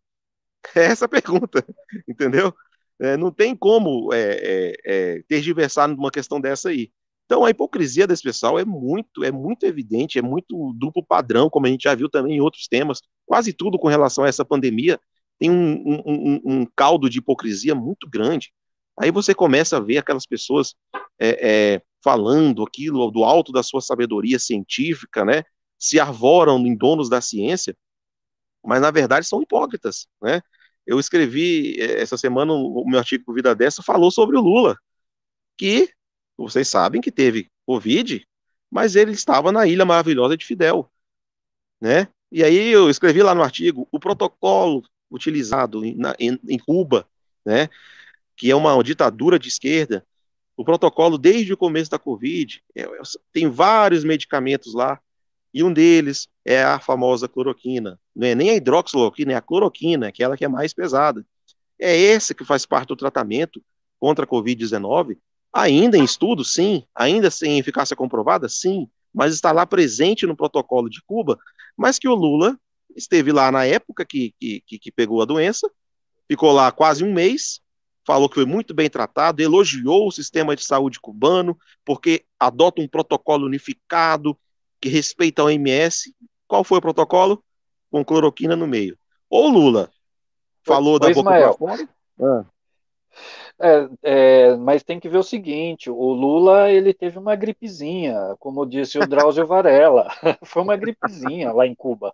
É essa a pergunta, entendeu? É, não tem como é, é, é, numa questão dessa aí. Então a hipocrisia desse pessoal é muito, é muito evidente, é muito duplo padrão, como a gente já viu também em outros temas. Quase tudo com relação a essa pandemia tem um, um, um, um caldo de hipocrisia muito grande. Aí você começa a ver aquelas pessoas é, é, falando aquilo do alto da sua sabedoria científica, né? Se arvoram em donos da ciência, mas na verdade são hipócritas, né? Eu escrevi eh, essa semana o meu artigo Vida Dessa falou sobre o Lula, que vocês sabem que teve Covid, mas ele estava na Ilha Maravilhosa de Fidel, né? E aí eu escrevi lá no artigo o protocolo utilizado em, na, em, em Cuba, né? Que é uma ditadura de esquerda. O protocolo desde o começo da Covid é, tem vários medicamentos lá e um deles é a famosa cloroquina. Não é nem a hidroxicloroquina, é a cloroquina, aquela que é mais pesada. É esse que faz parte do tratamento contra a Covid-19, ainda em estudo, sim, ainda sem eficácia comprovada, sim, mas está lá presente no protocolo de Cuba, mas que o Lula esteve lá na época que, que, que pegou a doença, ficou lá quase um mês, falou que foi muito bem tratado, elogiou o sistema de saúde cubano, porque adota um protocolo unificado, que respeita a OMS. Qual foi o protocolo? Com cloroquina no meio. Ou Lula falou da boca para fora. Ah. É, é, mas tem que ver o seguinte: o Lula ele teve uma gripezinha, como disse o Drauzio Varela. Foi uma gripezinha lá em Cuba.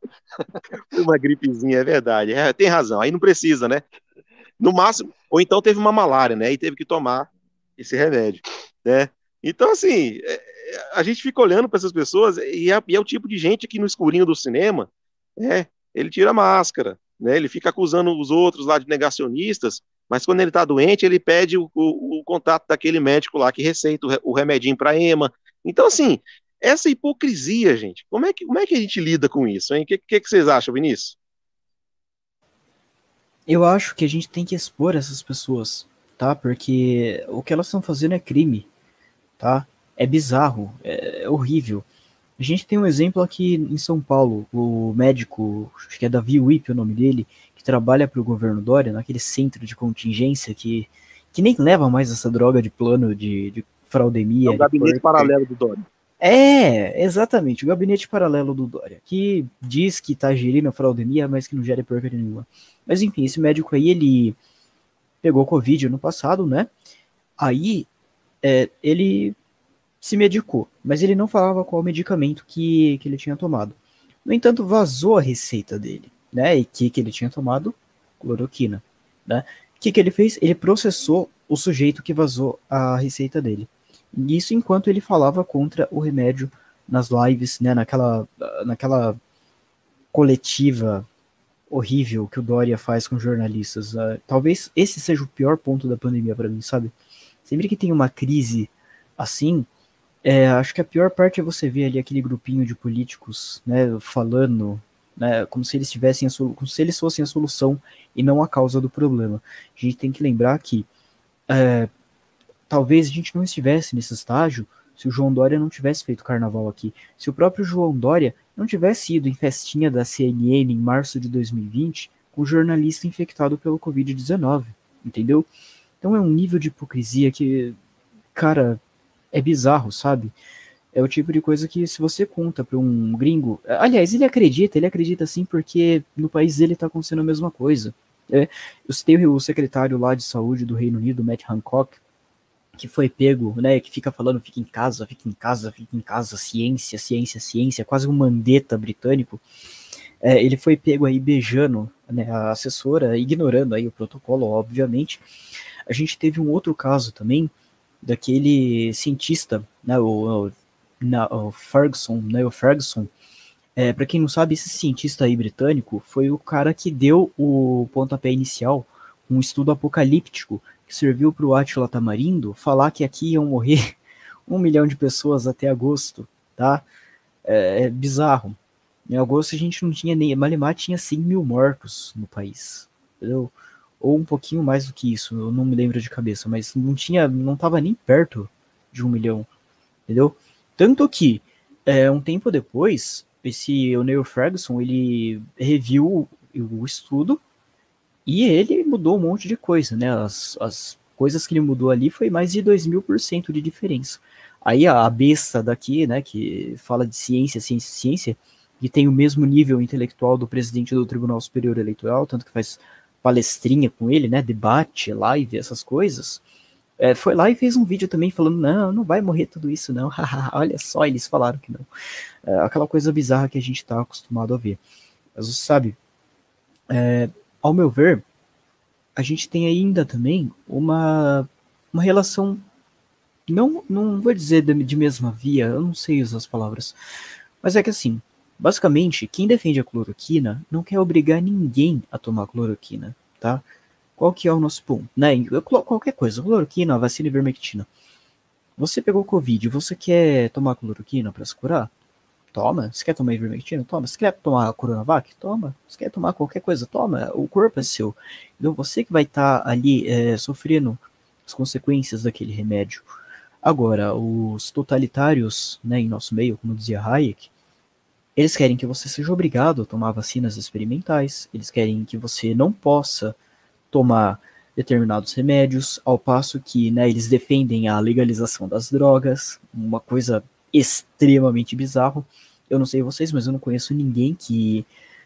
Uma gripezinha, é verdade. É, tem razão. Aí não precisa, né? No máximo, ou então teve uma malária, né? E teve que tomar esse remédio, né? Então, assim, é, a gente fica olhando para essas pessoas e é, e é, o tipo de gente que no escurinho do cinema, né, ele tira a máscara, né, ele fica acusando os outros lá de negacionistas, mas quando ele está doente, ele pede o, o, o, contato daquele médico lá que receita o, o remedinho para ema. Então, assim, essa hipocrisia, gente, como é que, como é que a gente lida com isso? O que, que, que vocês acham, Vinícius? Eu acho que a gente tem que expor essas pessoas, tá? Porque o que elas estão fazendo é crime, tá? é bizarro, é, é horrível. A gente tem um exemplo aqui em São Paulo, o médico, acho que é Davi Wip o nome dele, que trabalha para o governo Dória, naquele centro de contingência que, que nem leva mais essa droga de plano de, de fraudemia. É o gabinete paralelo do Dória. É, exatamente, o gabinete paralelo do Dória, que diz que tá gerindo fraudemia, mas que não gera porcaria nenhuma. Mas enfim, esse médico aí, ele pegou Covid no passado, né? Aí, é, ele se medicou, mas ele não falava qual medicamento que, que ele tinha tomado. No entanto, vazou a receita dele, né? E que, que ele tinha tomado cloroquina, né? O que, que ele fez? Ele processou o sujeito que vazou a receita dele. Isso enquanto ele falava contra o remédio nas lives, né? Naquela, naquela coletiva horrível que o Dória faz com jornalistas. Uh, talvez esse seja o pior ponto da pandemia para mim, sabe? Sempre que tem uma crise assim, é, acho que a pior parte é você ver ali aquele grupinho de políticos, né, falando, né, como se eles tivessem como se eles fossem a solução e não a causa do problema. A gente tem que lembrar que é, talvez a gente não estivesse nesse estágio se o João Dória não tivesse feito carnaval aqui, se o próprio João Dória não tivesse ido em festinha da CNN em março de 2020 com o jornalista infectado pelo Covid-19, entendeu? Então é um nível de hipocrisia que, cara, é bizarro, sabe? É o tipo de coisa que se você conta para um gringo, aliás, ele acredita, ele acredita sim porque no país dele tá acontecendo a mesma coisa. É, eu citei o secretário lá de saúde do Reino Unido, Matt Hancock, que foi pego, né, que fica falando fica em casa, fica em casa, fica em casa, ciência, ciência, ciência, quase um mandeta britânico. É, ele foi pego aí beijando né, a assessora, ignorando aí o protocolo, obviamente. A gente teve um outro caso também, daquele cientista, né, o, o, o Ferguson, né, o Ferguson, é, para quem não sabe, esse cientista aí britânico foi o cara que deu o pontapé inicial, um estudo apocalíptico que serviu para o Átila Tamarindo falar que aqui iam morrer um milhão de pessoas até agosto, tá? É, é bizarro. Em agosto a gente não tinha nem. Malemar tinha 100 mil mortos no país. Entendeu? Ou um pouquinho mais do que isso, eu não me lembro de cabeça, mas não tinha. não tava nem perto de um milhão. Entendeu? Tanto que, é, um tempo depois, esse Neil Ferguson ele reviu o estudo e ele mudou um monte de coisa, né? As, as coisas que ele mudou ali foi mais de 2 mil por cento de diferença. Aí a besta daqui, né, que fala de ciência, ciência, ciência, que tem o mesmo nível intelectual do presidente do Tribunal Superior Eleitoral, tanto que faz palestrinha com ele, né, debate, live, essas coisas, é, foi lá e fez um vídeo também falando, não, não vai morrer tudo isso não, olha só, eles falaram que não. É, aquela coisa bizarra que a gente está acostumado a ver. Mas você sabe, é, ao meu ver, a gente tem ainda também uma, uma relação, não, não vou dizer de, de mesma via, eu não sei usar as palavras, mas é que assim, Basicamente, quem defende a cloroquina não quer obrigar ninguém a tomar cloroquina, tá? Qual que é o nosso ponto? Né? Qualquer coisa, cloroquina, vacina e ivermectina. Você pegou Covid, você quer tomar cloroquina para se curar? Toma. Você quer tomar ivermectina? Toma. Você quer tomar Coronavac? Toma. Você quer tomar qualquer coisa? Toma. O corpo é seu. Então você que vai estar tá ali é, sofrendo as consequências daquele remédio. Agora, os totalitários, né, em nosso meio, como dizia Hayek, eles querem que você seja obrigado a tomar vacinas experimentais, eles querem que você não possa tomar determinados remédios, ao passo que né, eles defendem a legalização das drogas, uma coisa extremamente bizarra. Eu não sei vocês, mas eu não conheço ninguém que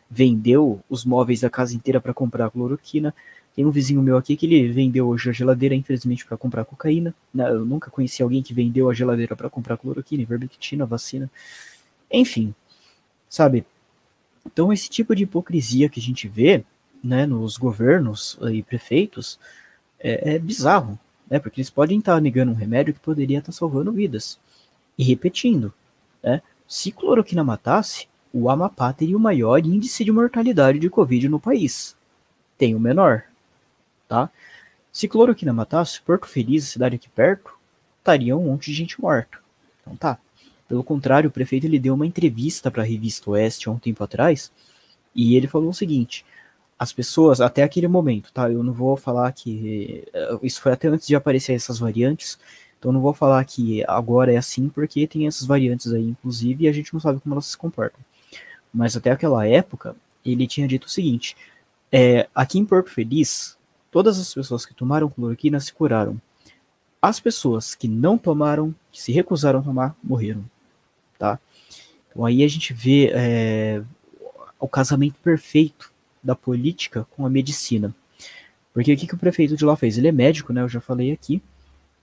vendeu os móveis da casa inteira para comprar cloroquina. Tem um vizinho meu aqui que ele vendeu hoje a geladeira, infelizmente, para comprar cocaína. Eu nunca conheci alguém que vendeu a geladeira para comprar cloroquina, ivermectina, vacina. Enfim, sabe? Então esse tipo de hipocrisia que a gente vê, né, nos governos e prefeitos é, é bizarro, né? Porque eles podem estar negando um remédio que poderia estar salvando vidas. E repetindo, né? Se cloroquina matasse, o Amapá teria o maior índice de mortalidade de Covid no país. Tem o menor, tá? Se cloroquina matasse, Porto Feliz, cidade aqui perto, estaria um monte de gente morta. Então tá. Pelo contrário, o prefeito ele deu uma entrevista para a revista Oeste há um tempo atrás e ele falou o seguinte: as pessoas, até aquele momento, tá? Eu não vou falar que. Eh, isso foi até antes de aparecer essas variantes, então não vou falar que agora é assim, porque tem essas variantes aí, inclusive, e a gente não sabe como elas se comportam. Mas até aquela época, ele tinha dito o seguinte: é, aqui em Porto Feliz, todas as pessoas que tomaram cloroquina se curaram. As pessoas que não tomaram, que se recusaram a tomar, morreram tá? Então aí a gente vê é, o casamento perfeito da política com a medicina. Porque o que, que o prefeito de lá fez? Ele é médico, né? Eu já falei aqui.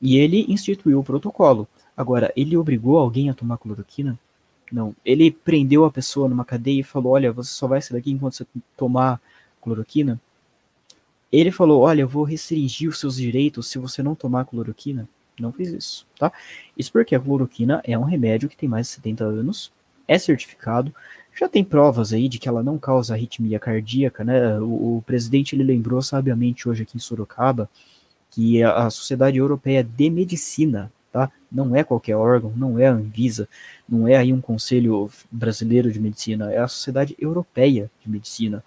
E ele instituiu o protocolo. Agora, ele obrigou alguém a tomar cloroquina? Não. Ele prendeu a pessoa numa cadeia e falou: Olha, você só vai sair daqui enquanto você tomar cloroquina. Ele falou: Olha, eu vou restringir os seus direitos se você não tomar cloroquina não fez isso, tá? Isso porque a cloroquina é um remédio que tem mais de 70 anos, é certificado, já tem provas aí de que ela não causa arritmia cardíaca, né? O, o presidente ele lembrou sabiamente hoje aqui em Sorocaba que a, a Sociedade Europeia de Medicina, tá? Não é qualquer órgão, não é a Anvisa, não é aí um Conselho Brasileiro de Medicina, é a Sociedade Europeia de Medicina.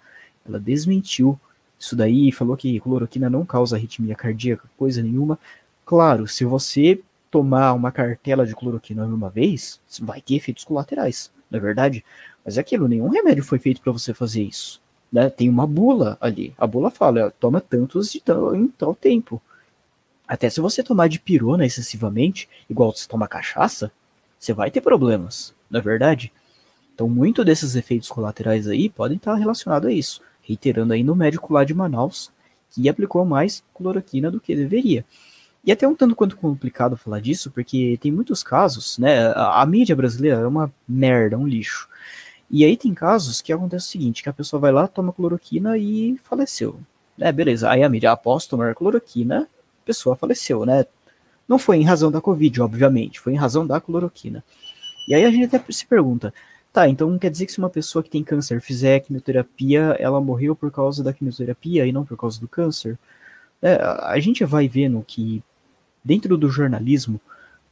Ela desmentiu isso daí e falou que cloroquina não causa arritmia cardíaca, coisa nenhuma. Claro, se você tomar uma cartela de cloroquina uma vez, vai ter efeitos colaterais, não é verdade? Mas é aquilo, nenhum remédio foi feito para você fazer isso. Né? Tem uma bula ali. A bula fala, toma tantos de em tal tempo. Até se você tomar de pirona excessivamente, igual você toma cachaça, você vai ter problemas, não é verdade? Então, muito desses efeitos colaterais aí podem estar relacionados a isso. Reiterando aí no médico lá de Manaus, que aplicou mais cloroquina do que deveria. E até um tanto quanto complicado falar disso, porque tem muitos casos, né? A, a, mídia brasileira é uma merda, um lixo. E aí tem casos que acontece o seguinte, que a pessoa vai lá, toma cloroquina e faleceu. É, beleza. Aí a mídia, após tomar cloroquina, pessoa faleceu, né? Não foi em razão da Covid, obviamente, foi em razão da cloroquina. E aí a gente até se pergunta, tá, então quer dizer que se uma pessoa que tem câncer fizer quimioterapia, ela morreu por causa da quimioterapia e não por causa do câncer? É, a gente vai vendo que dentro do jornalismo,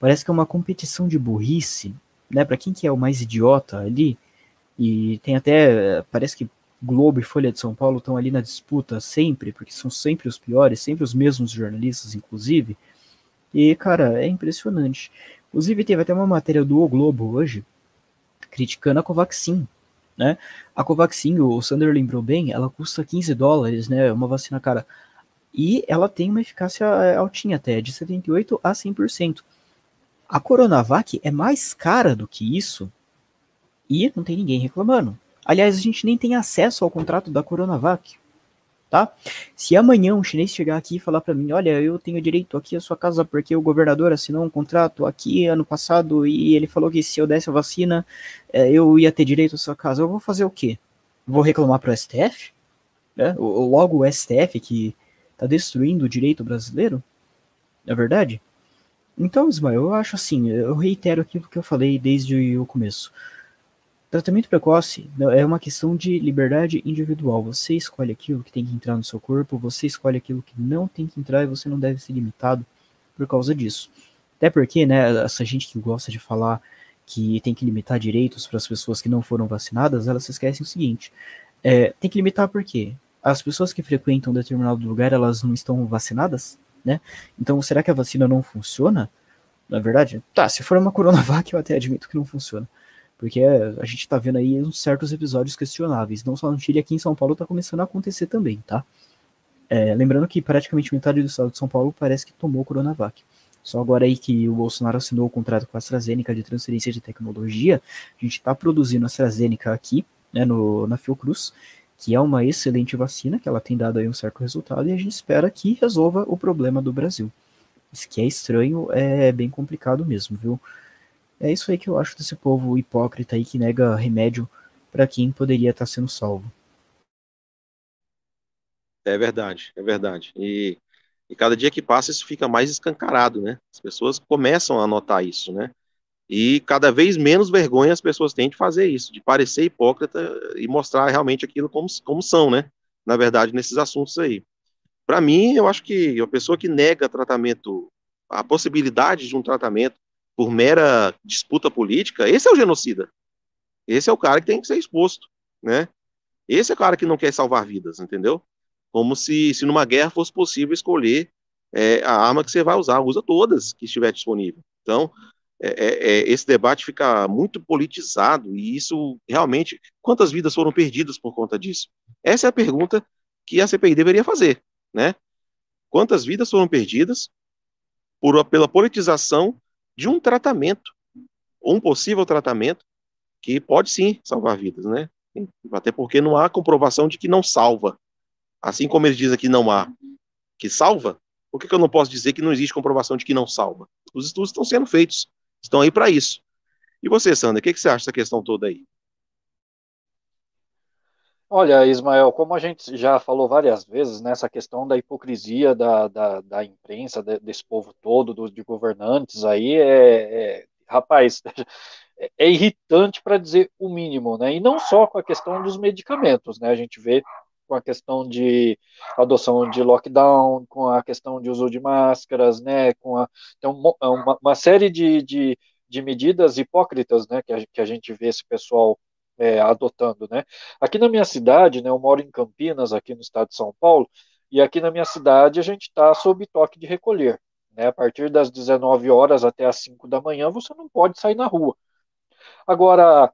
Parece que é uma competição de burrice, né? Para quem que é o mais idiota ali, e tem até, parece que Globo e Folha de São Paulo estão ali na disputa sempre, porque são sempre os piores, sempre os mesmos jornalistas, inclusive. E, cara, é impressionante. Inclusive, teve até uma matéria do O Globo hoje, criticando a Covaxin, né? A Covaxin, o Sander lembrou bem, ela custa 15 dólares, né? Uma vacina cara. E ela tem uma eficácia é, altinha até, de 78 a 100%. A Coronavac é mais cara do que isso e não tem ninguém reclamando. Aliás, a gente nem tem acesso ao contrato da Coronavac tá? Se amanhã um chinês chegar aqui e falar para mim, olha, eu tenho direito aqui à sua casa porque o governador assinou um contrato aqui ano passado e ele falou que se eu desse a vacina é, eu ia ter direito à sua casa, eu vou fazer o quê? Vou reclamar pro STF? Né? Logo o STF que tá destruindo o direito brasileiro? É verdade? Então, Ismael, eu acho assim, eu reitero aquilo que eu falei desde o começo. Tratamento precoce é uma questão de liberdade individual. Você escolhe aquilo que tem que entrar no seu corpo, você escolhe aquilo que não tem que entrar e você não deve ser limitado por causa disso. Até porque, né, essa gente que gosta de falar que tem que limitar direitos para as pessoas que não foram vacinadas, elas esquecem o seguinte: é, tem que limitar por quê? As pessoas que frequentam determinado lugar, elas não estão vacinadas, né? Então, será que a vacina não funciona? Na verdade, tá, se for uma Coronavac, eu até admito que não funciona. Porque a gente tá vendo aí uns certos episódios questionáveis. Não só no Chile, aqui em São Paulo tá começando a acontecer também, tá? É, lembrando que praticamente metade do estado de São Paulo parece que tomou Coronavac. Só agora aí que o Bolsonaro assinou o contrato com a AstraZeneca de transferência de tecnologia, a gente está produzindo a AstraZeneca aqui, né, no, na Fiocruz, que é uma excelente vacina, que ela tem dado aí um certo resultado, e a gente espera que resolva o problema do Brasil. Isso que é estranho, é bem complicado mesmo, viu? É isso aí que eu acho desse povo hipócrita aí que nega remédio para quem poderia estar tá sendo salvo. É verdade, é verdade. E, e cada dia que passa isso fica mais escancarado, né? As pessoas começam a notar isso, né? E cada vez menos vergonha as pessoas têm de fazer isso, de parecer hipócrita e mostrar realmente aquilo como, como são, né? Na verdade, nesses assuntos aí. Para mim, eu acho que a pessoa que nega tratamento, a possibilidade de um tratamento por mera disputa política, esse é o genocida. Esse é o cara que tem que ser exposto, né? Esse é o cara que não quer salvar vidas, entendeu? Como se, se numa guerra fosse possível escolher é, a arma que você vai usar. Usa todas que estiver disponível. Então, é, é, é, esse debate fica muito politizado e isso realmente. Quantas vidas foram perdidas por conta disso? Essa é a pergunta que a CPI deveria fazer, né? Quantas vidas foram perdidas por, pela politização de um tratamento, um possível tratamento, que pode sim salvar vidas, né? Até porque não há comprovação de que não salva. Assim como eles dizem que não há que salva, por que, que eu não posso dizer que não existe comprovação de que não salva? Os estudos estão sendo feitos, estão aí para isso. E você, Sandra, o que, que você acha dessa questão toda aí? Olha, Ismael, como a gente já falou várias vezes nessa questão da hipocrisia da, da, da imprensa, de, desse povo todo, do, de governantes aí, é, é rapaz, é, é irritante para dizer o mínimo, né? E não só com a questão dos medicamentos, né? A gente vê com a questão de adoção de lockdown, com a questão de uso de máscaras, né? Com a, então, uma, uma série de, de, de medidas hipócritas, né? Que a, que a gente vê esse pessoal é, adotando, né? Aqui na minha cidade, né, eu moro em Campinas, aqui no estado de São Paulo, e aqui na minha cidade a gente está sob toque de recolher. Né? A partir das 19 horas até as 5 da manhã você não pode sair na rua. Agora,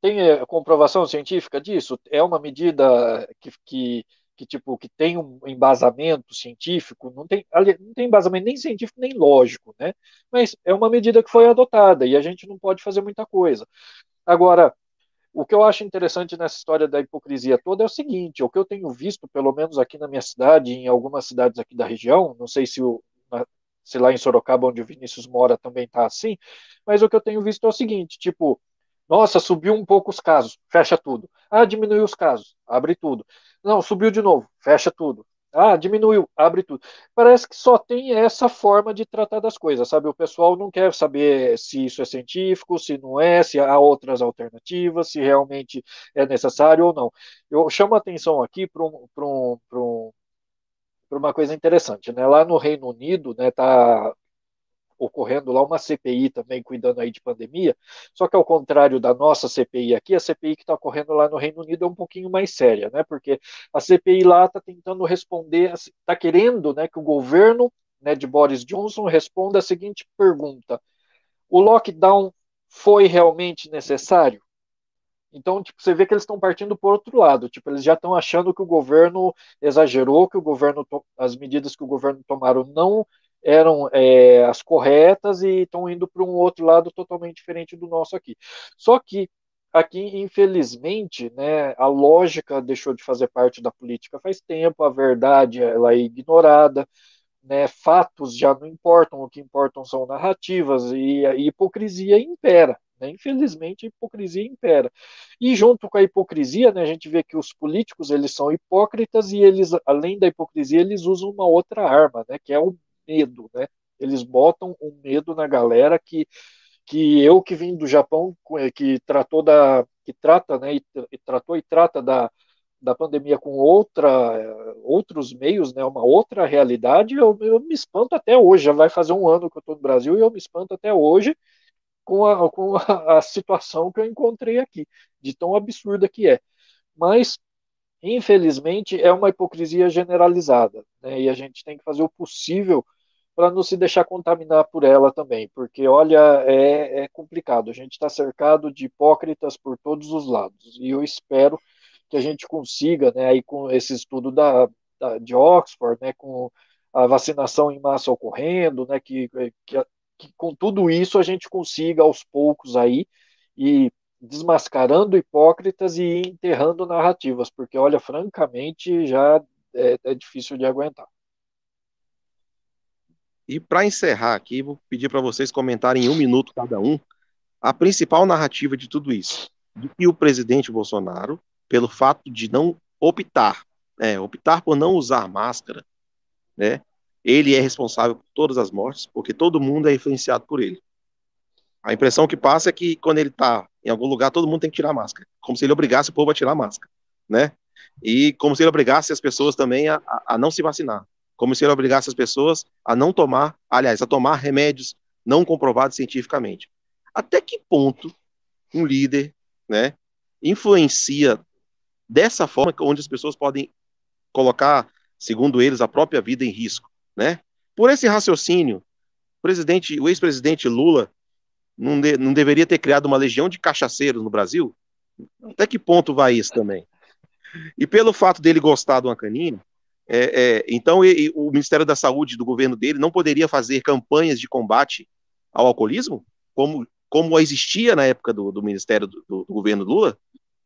tem é, comprovação científica disso? É uma medida que, que, que, tipo que tem um embasamento científico? Não tem, não tem embasamento nem científico nem lógico, né? Mas é uma medida que foi adotada e a gente não pode fazer muita coisa. Agora, o que eu acho interessante nessa história da hipocrisia toda é o seguinte: o que eu tenho visto, pelo menos aqui na minha cidade, em algumas cidades aqui da região, não sei se, o, se lá em Sorocaba, onde o Vinícius mora, também está assim, mas o que eu tenho visto é o seguinte: tipo, nossa, subiu um pouco os casos, fecha tudo. Ah, diminuiu os casos, abre tudo. Não, subiu de novo, fecha tudo. Ah, diminuiu, abre tudo. Parece que só tem essa forma de tratar das coisas, sabe? O pessoal não quer saber se isso é científico, se não é, se há outras alternativas, se realmente é necessário ou não. Eu chamo a atenção aqui para um, um, um, uma coisa interessante, né? Lá no Reino Unido, né, tá ocorrendo lá uma CPI também cuidando aí de pandemia, só que ao contrário da nossa CPI aqui, a CPI que está ocorrendo lá no Reino Unido é um pouquinho mais séria, né? Porque a CPI lá está tentando responder, está querendo, né, que o governo né, de Boris Johnson responda a seguinte pergunta: o lockdown foi realmente necessário? Então, tipo, você vê que eles estão partindo por outro lado. Tipo, eles já estão achando que o governo exagerou, que o governo as medidas que o governo tomaram não eram é, as corretas e estão indo para um outro lado totalmente diferente do nosso aqui. Só que aqui, infelizmente, né, a lógica deixou de fazer parte da política faz tempo, a verdade ela é ignorada, né, fatos já não importam, o que importam são narrativas e a hipocrisia impera. Né? Infelizmente, a hipocrisia impera. E junto com a hipocrisia, né, a gente vê que os políticos eles são hipócritas e eles, além da hipocrisia, eles usam uma outra arma, né, que é o medo. Né? Eles botam um medo na galera que que eu que vim do Japão, que tratou da que trata, né, e, e tratou e trata da da pandemia com outra, outros meios, né, uma outra realidade, eu, eu me espanto até hoje. Já vai fazer um ano que eu estou no Brasil e eu me espanto até hoje com, a, com a, a, situação que eu encontrei aqui, de tão absurda que é. Mas, infelizmente, é uma hipocrisia generalizada, né, e a gente tem que fazer o possível para não se deixar contaminar por ela também, porque, olha, é, é complicado. A gente está cercado de hipócritas por todos os lados, e eu espero que a gente consiga, né, aí com esse estudo da, da de Oxford, né, com a vacinação em massa ocorrendo, né, que, que, que com tudo isso a gente consiga aos poucos aí e desmascarando hipócritas e enterrando narrativas, porque olha, francamente, já é, é difícil de aguentar. E para encerrar aqui, vou pedir para vocês comentarem em um minuto cada um a principal narrativa de tudo isso. De que o presidente Bolsonaro pelo fato de não optar, é, optar por não usar máscara, né? Ele é responsável por todas as mortes, porque todo mundo é influenciado por ele. A impressão que passa é que quando ele está em algum lugar, todo mundo tem que tirar máscara, como se ele obrigasse o povo a tirar máscara, né? E como se ele obrigasse as pessoas também a, a não se vacinar, como se ele obrigasse as pessoas a não tomar, aliás, a tomar remédios não comprovados cientificamente. Até que ponto um líder, né, influencia dessa forma, onde as pessoas podem colocar, segundo eles, a própria vida em risco, né? Por esse raciocínio, o presidente, o ex-presidente Lula não, de, não deveria ter criado uma legião de cachaceiros no Brasil? Até que ponto vai isso também? E pelo fato dele gostar do Ancanino, é, é, então o Ministério da Saúde do governo dele não poderia fazer campanhas de combate ao alcoolismo, como, como existia na época do, do Ministério do, do governo Lula?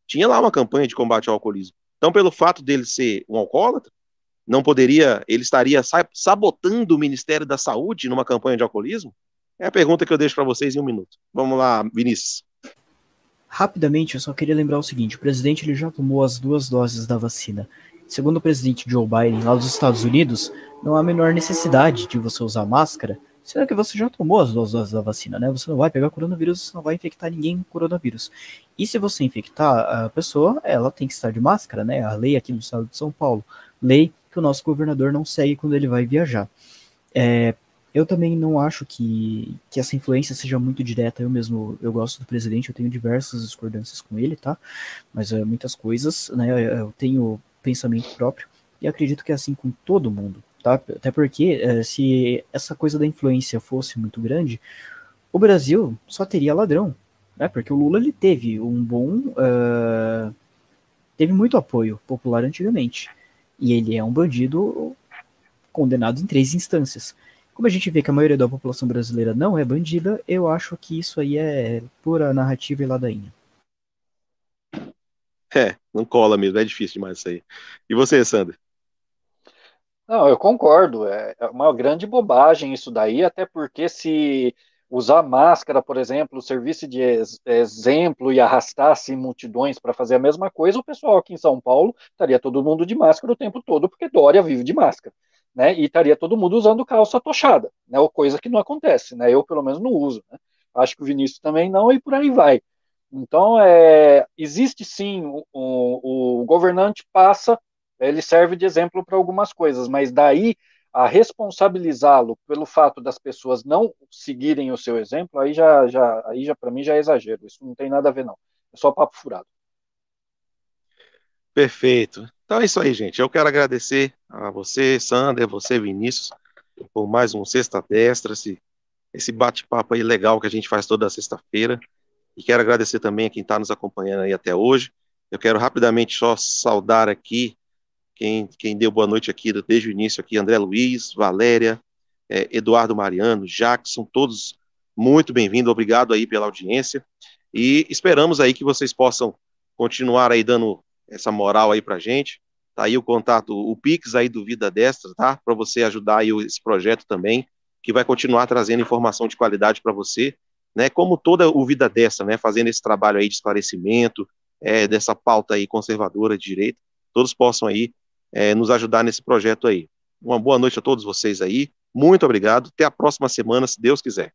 tinha lá uma campanha de combate ao alcoolismo. Então, pelo fato dele ser um alcoólatra, não poderia, ele estaria sabotando o Ministério da Saúde numa campanha de alcoolismo? É a pergunta que eu deixo para vocês em um minuto. Vamos lá, Vinícius. Rapidamente, eu só queria lembrar o seguinte: o presidente ele já tomou as duas doses da vacina. Segundo o presidente Joe Biden, lá dos Estados Unidos, não há a menor necessidade de você usar máscara Será que você já tomou as duas doses da vacina, né? Você não vai pegar coronavírus, você não vai infectar ninguém com coronavírus. E se você infectar a pessoa, ela tem que estar de máscara, né? A lei aqui no estado de São Paulo, lei que o nosso governador não segue quando ele vai viajar. É, eu também não acho que, que essa influência seja muito direta. Eu mesmo, eu gosto do presidente, eu tenho diversas discordâncias com ele, tá? Mas é, muitas coisas, né? Eu tenho pensamento próprio e acredito que é assim com todo mundo tá? Até porque é, se essa coisa da influência fosse muito grande, o Brasil só teria ladrão, né? Porque o Lula ele teve um bom, uh, teve muito apoio popular antigamente e ele é um bandido condenado em três instâncias. Como a gente vê que a maioria da população brasileira não é bandida, eu acho que isso aí é pura narrativa e ladainha. É, não cola mesmo, é difícil demais isso aí. E você, Sandra? Não, eu concordo. É, é uma grande bobagem isso daí, até porque se usar máscara, por exemplo, serviço de ex exemplo e arrastasse multidões para fazer a mesma coisa, o pessoal aqui em São Paulo estaria todo mundo de máscara o tempo todo, porque Dória vive de máscara, né? E estaria todo mundo usando calça tochada, né? Coisa que não acontece, né? Eu pelo menos não uso, né? Acho que o Vinícius também não e por aí vai. Então, é, existe sim, o, o, o governante passa ele serve de exemplo para algumas coisas, mas daí a responsabilizá-lo pelo fato das pessoas não seguirem o seu exemplo, aí já, já, aí já para mim já é exagero. Isso não tem nada a ver não. É só papo furado. Perfeito. Então é isso aí, gente. Eu quero agradecer a você, Sander, você, Vinícius, por mais um Sexta Destra, esse, esse bate-papo aí legal que a gente faz toda sexta-feira. E quero agradecer também a quem está nos acompanhando aí até hoje. Eu quero rapidamente só saudar aqui quem, quem deu boa noite aqui desde o início aqui, André Luiz, Valéria, é, Eduardo Mariano, Jackson, todos muito bem-vindos, obrigado aí pela audiência, e esperamos aí que vocês possam continuar aí dando essa moral aí pra gente, tá aí o contato, o Pix aí do Vida Destra, tá, para você ajudar aí esse projeto também, que vai continuar trazendo informação de qualidade para você, né, como toda o Vida Destra, né, fazendo esse trabalho aí de esclarecimento, é, dessa pauta aí conservadora de direito, todos possam aí é, nos ajudar nesse projeto aí. Uma boa noite a todos vocês aí. Muito obrigado. Até a próxima semana, se Deus quiser.